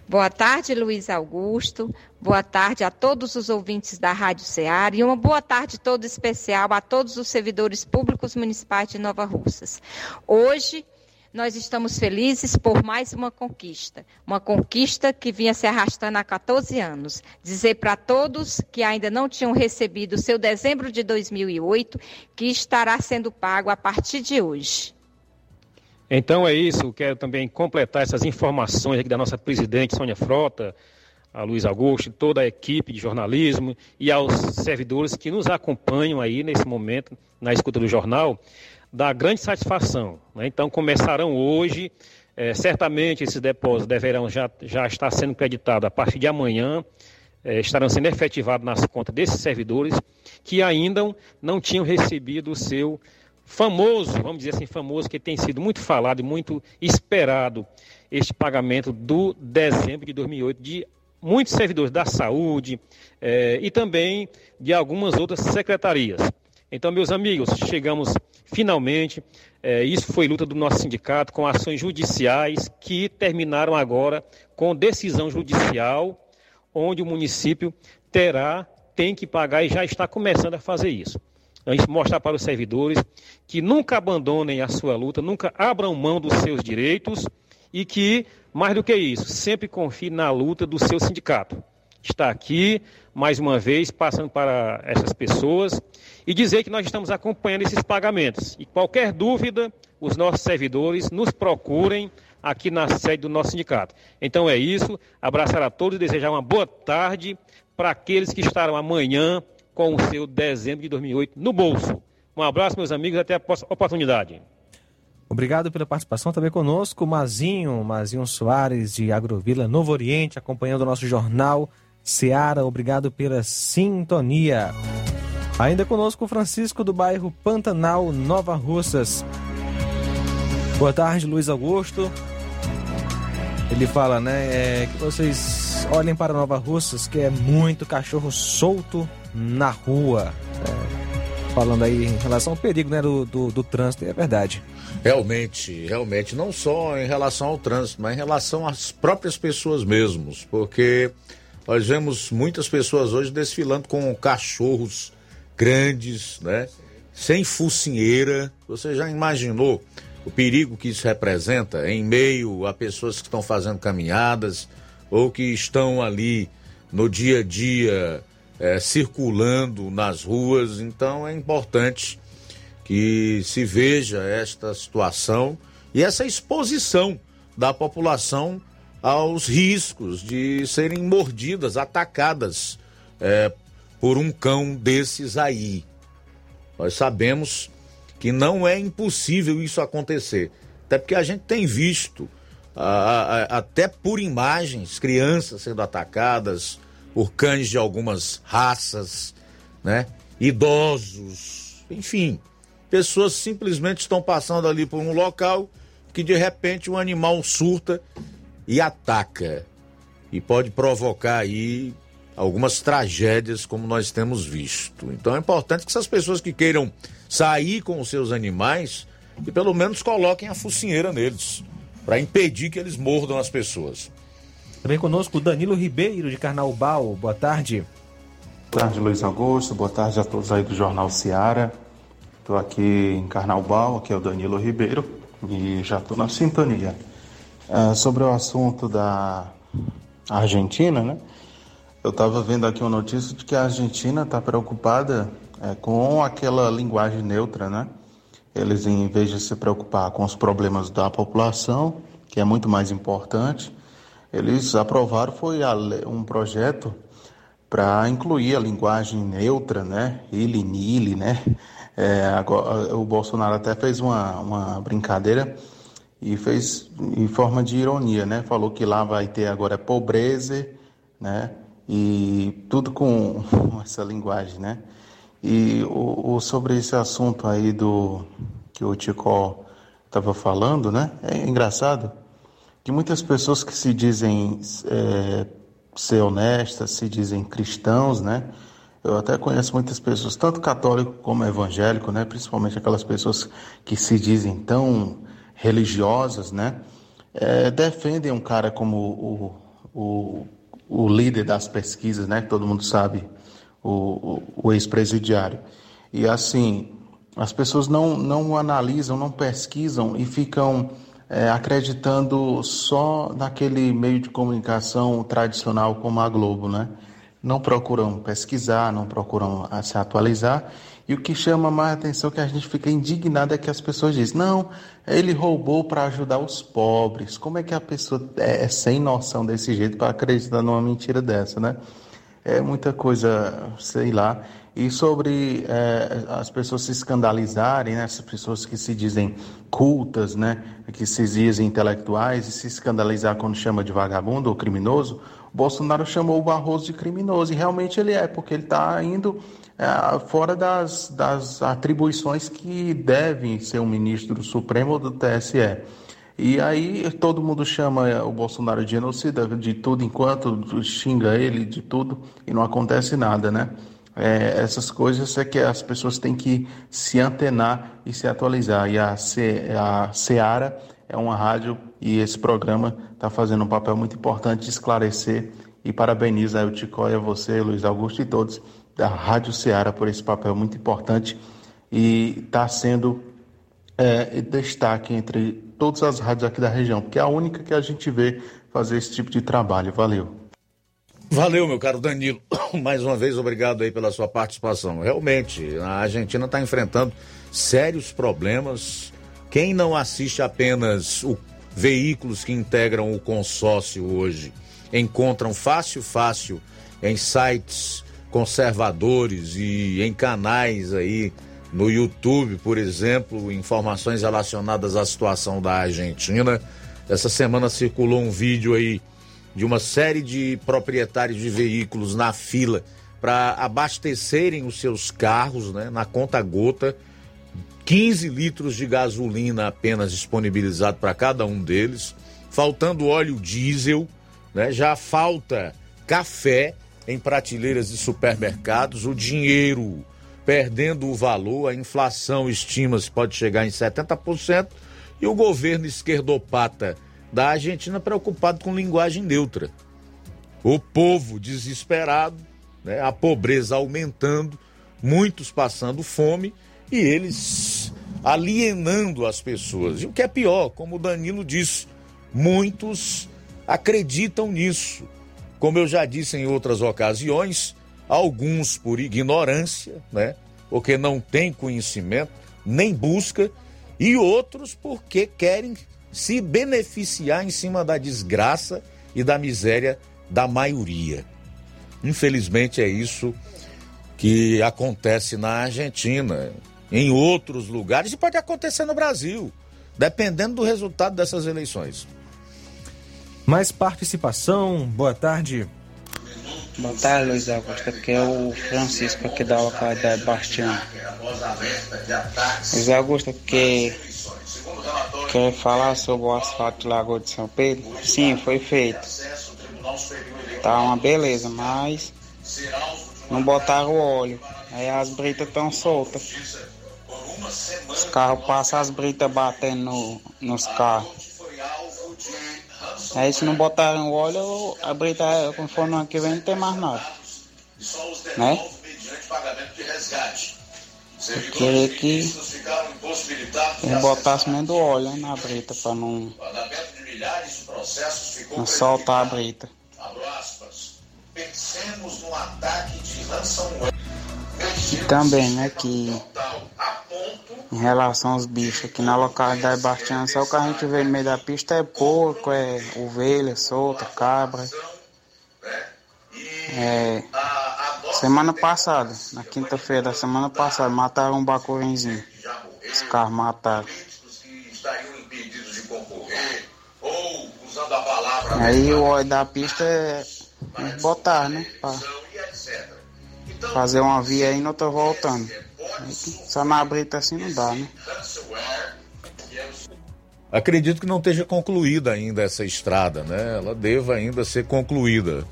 Boa tarde, Luiz Augusto. Boa tarde a todos os ouvintes da Rádio Ceará e uma boa tarde todo especial a todos os servidores públicos municipais de Nova Russas. Hoje, nós estamos felizes por mais uma conquista. Uma conquista que vinha se arrastando há 14 anos. Dizer para todos que ainda não tinham recebido o seu dezembro de 2008 que estará sendo pago a partir de hoje. Então é isso, quero também completar essas informações aqui da nossa presidente Sônia Frota, a Luiz Augusto, toda a equipe de jornalismo e aos servidores que nos acompanham aí nesse momento na escuta do jornal da grande satisfação. Né? Então, começarão hoje, é, certamente esses depósitos deverão já, já estar sendo creditados a partir de amanhã, é, estarão sendo efetivados nas contas desses servidores que ainda não tinham recebido o seu famoso, vamos dizer assim, famoso, que tem sido muito falado e muito esperado, este pagamento do dezembro de 2008 de muitos servidores da saúde é, e também de algumas outras secretarias. Então, meus amigos, chegamos finalmente. É, isso foi luta do nosso sindicato com ações judiciais que terminaram agora com decisão judicial, onde o município terá, tem que pagar e já está começando a fazer isso. A gente mostrar para os servidores que nunca abandonem a sua luta, nunca abram mão dos seus direitos e que, mais do que isso, sempre confie na luta do seu sindicato. Está aqui, mais uma vez, passando para essas pessoas e dizer que nós estamos acompanhando esses pagamentos. E qualquer dúvida, os nossos servidores nos procurem aqui na sede do nosso sindicato. Então é isso, abraçar a todos e desejar uma boa tarde para aqueles que estarão amanhã com o seu dezembro de 2008 no bolso. Um abraço, meus amigos, até a oportunidade. Obrigado pela participação também conosco, Mazinho, Mazinho Soares de Agrovila Novo Oriente, acompanhando o nosso jornal Seara. Obrigado pela sintonia. Ainda conosco Francisco do bairro Pantanal, Nova Russas. Boa tarde, Luiz Augusto. Ele fala, né, é, que vocês olhem para Nova Russas, que é muito cachorro solto na rua. É, falando aí em relação ao perigo né, do, do, do trânsito, é verdade. Realmente, realmente, não só em relação ao trânsito, mas em relação às próprias pessoas mesmos, porque nós vemos muitas pessoas hoje desfilando com cachorros grandes, né? Sem focinheira. Você já imaginou o perigo que isso representa em meio a pessoas que estão fazendo caminhadas ou que estão ali no dia a dia é, circulando nas ruas? Então é importante que se veja esta situação e essa exposição da população aos riscos de serem mordidas, atacadas é, por um cão desses aí. Nós sabemos que não é impossível isso acontecer, até porque a gente tem visto, a, a, até por imagens, crianças sendo atacadas por cães de algumas raças, né? Idosos, enfim, pessoas simplesmente estão passando ali por um local que de repente um animal surta e ataca e pode provocar aí algumas tragédias como nós temos visto. Então é importante que essas pessoas que queiram sair com os seus animais que pelo menos coloquem a focinheira neles para impedir que eles mordam as pessoas. Também conosco o Danilo Ribeiro de Carnaubal. Boa tarde. Boa tarde, Luiz Augusto. Boa tarde a todos aí do Jornal Seara. Estou aqui em Carnaubal, aqui é o Danilo Ribeiro e já estou na sintonia. É, sobre o assunto da Argentina, né? Eu estava vendo aqui uma notícia de que a Argentina está preocupada é, com aquela linguagem neutra, né? Eles, em vez de se preocupar com os problemas da população, que é muito mais importante, eles aprovaram foi um projeto para incluir a linguagem neutra, né? Ili, nili, né? É, agora, o Bolsonaro até fez uma, uma brincadeira e fez em forma de ironia, né? Falou que lá vai ter agora pobreza, né? E tudo com essa linguagem, né? E o, o, sobre esse assunto aí do que o Tico estava falando, né? É engraçado que muitas pessoas que se dizem é, ser honestas, se dizem cristãos, né? Eu até conheço muitas pessoas, tanto católico como evangélico, né? Principalmente aquelas pessoas que se dizem tão religiosas, né? É, defendem um cara como o, o, o líder das pesquisas, né? Que todo mundo sabe, o, o ex-presidiário. E assim, as pessoas não, não analisam, não pesquisam e ficam é, acreditando só naquele meio de comunicação tradicional como a Globo, né? Não procuram pesquisar, não procuram se atualizar. E o que chama mais atenção que a gente fica indignado é que as pessoas dizem: não, ele roubou para ajudar os pobres. Como é que a pessoa é, é sem noção desse jeito para acreditar numa mentira dessa, né? é muita coisa, sei lá. E sobre é, as pessoas se escandalizarem, né? as pessoas que se dizem cultas, né? que se dizem intelectuais, e se escandalizar quando chama de vagabundo ou criminoso, Bolsonaro chamou o Barroso de criminoso, e realmente ele é, porque ele está indo fora das, das atribuições que devem ser um ministro Supremo do TSE. E aí todo mundo chama o Bolsonaro de genocida de tudo enquanto xinga ele de tudo e não acontece nada, né? É, essas coisas é que as pessoas têm que se antenar e se atualizar. E a, Ce, a Seara é uma rádio e esse programa está fazendo um papel muito importante de esclarecer e parabenizo aí o Ticó e a você, Luiz Augusto e todos da Rádio Seara por esse papel muito importante e está sendo é, destaque entre todas as rádios aqui da região, porque é a única que a gente vê fazer esse tipo de trabalho. Valeu. Valeu, meu caro Danilo. Mais uma vez, obrigado aí pela sua participação. Realmente, a Argentina está enfrentando sérios problemas. Quem não assiste apenas o veículos que integram o consórcio hoje encontram fácil, fácil em sites conservadores e em canais aí no YouTube, por exemplo, informações relacionadas à situação da Argentina. Essa semana circulou um vídeo aí de uma série de proprietários de veículos na fila para abastecerem os seus carros, né, na conta gota. 15 litros de gasolina apenas disponibilizado para cada um deles, faltando óleo diesel, né? Já falta café em prateleiras de supermercados, o dinheiro perdendo o valor, a inflação estima-se pode chegar em 70%, e o governo esquerdopata da Argentina preocupado com linguagem neutra. O povo desesperado, né, a pobreza aumentando, muitos passando fome e eles alienando as pessoas. E o que é pior, como o Danilo disse, muitos acreditam nisso. Como eu já disse em outras ocasiões, alguns por ignorância, né? Porque não tem conhecimento, nem busca, e outros porque querem se beneficiar em cima da desgraça e da miséria da maioria. Infelizmente é isso que acontece na Argentina, em outros lugares e pode acontecer no Brasil, dependendo do resultado dessas eleições. Mais participação, boa tarde. Boa tarde, Luiz Augusto. Aqui é o Francisco aqui da localidade Bastião. Luiz Augusto, que quer falar sobre o asfalto de Lagoa de São Pedro? Sim, foi feito. Tá uma beleza, mas não botaram o óleo. Aí as britas estão soltas. Os carros passam as britas batendo no, nos carros. Aí se não botarem o óleo, a brita, for no ano que vem, não tem mais nada. Né? Queria que eles botassem menos óleo né, na brita para não, não soltar a brita. E também, né, que em relação aos bichos, aqui na localidade Bastião, só o que a gente vê no meio da pista é porco, é ovelha solta, cabra. É, semana passada, na quinta-feira da semana passada, mataram um bacurinzinho. Os carros mataram. Aí o óleo da pista é botar, né? Pra fazer uma via aí e não tô voltando. Só na brita assim não dá, né? Acredito que não esteja concluída ainda essa estrada, né? Ela deva ainda ser concluída.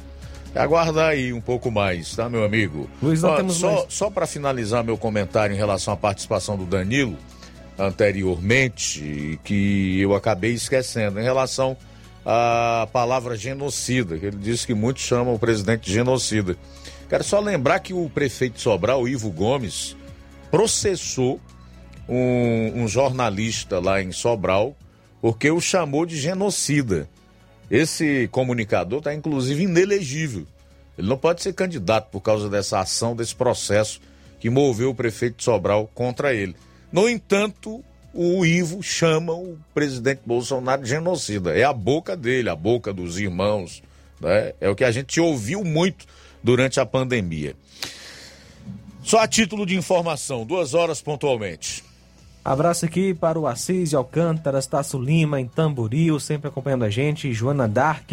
Aguardar aí um pouco mais, tá, meu amigo? Luiz, não Ó, temos só mais. só para finalizar meu comentário em relação à participação do Danilo anteriormente, que eu acabei esquecendo, em relação à palavra genocida, que ele disse que muitos chamam o presidente de genocida. Quero só lembrar que o prefeito de Sobral, Ivo Gomes, processou um, um jornalista lá em Sobral porque o chamou de genocida. Esse comunicador está inclusive inelegível. Ele não pode ser candidato por causa dessa ação, desse processo que moveu o prefeito Sobral contra ele. No entanto, o Ivo chama o presidente Bolsonaro de genocida. É a boca dele, a boca dos irmãos. Né? É o que a gente ouviu muito durante a pandemia. Só a título de informação, duas horas pontualmente. Abraço aqui para o Assis Alcântara, Tasso Lima, em Tamboril, sempre acompanhando a gente, Joana Dark,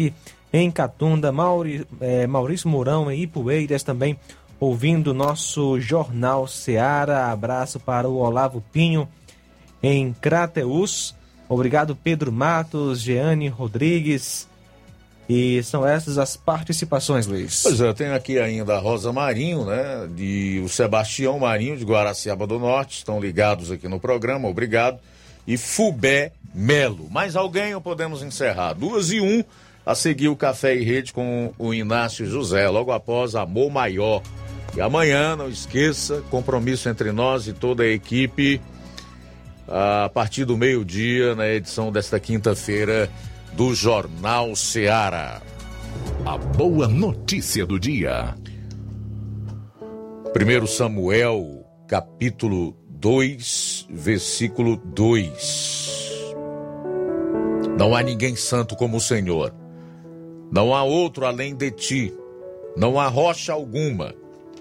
em Catunda, Mauri, eh, Maurício Mourão, em Ipueiras, também ouvindo o nosso Jornal Seara. Abraço para o Olavo Pinho, em Crateus. Obrigado, Pedro Matos, Jeane Rodrigues. E são essas as participações, Luiz. Pois é, eu tenho aqui ainda a Rosa Marinho, né? De o Sebastião Marinho, de Guaraciaba do Norte, estão ligados aqui no programa, obrigado. E Fubé Melo. Mais alguém ou podemos encerrar? Duas e um, a seguir o Café e Rede com o Inácio José, logo após Amor Maior. E amanhã, não esqueça, compromisso entre nós e toda a equipe, a partir do meio-dia, na edição desta quinta-feira do Jornal Seara. A boa notícia do dia. 1 Samuel, capítulo 2, versículo 2. Não há ninguém santo como o Senhor. Não há outro além de ti. Não há rocha alguma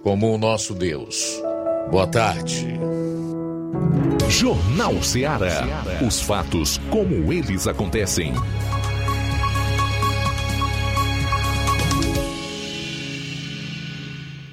como o nosso Deus. Boa tarde. Jornal Seara. Os fatos como eles acontecem.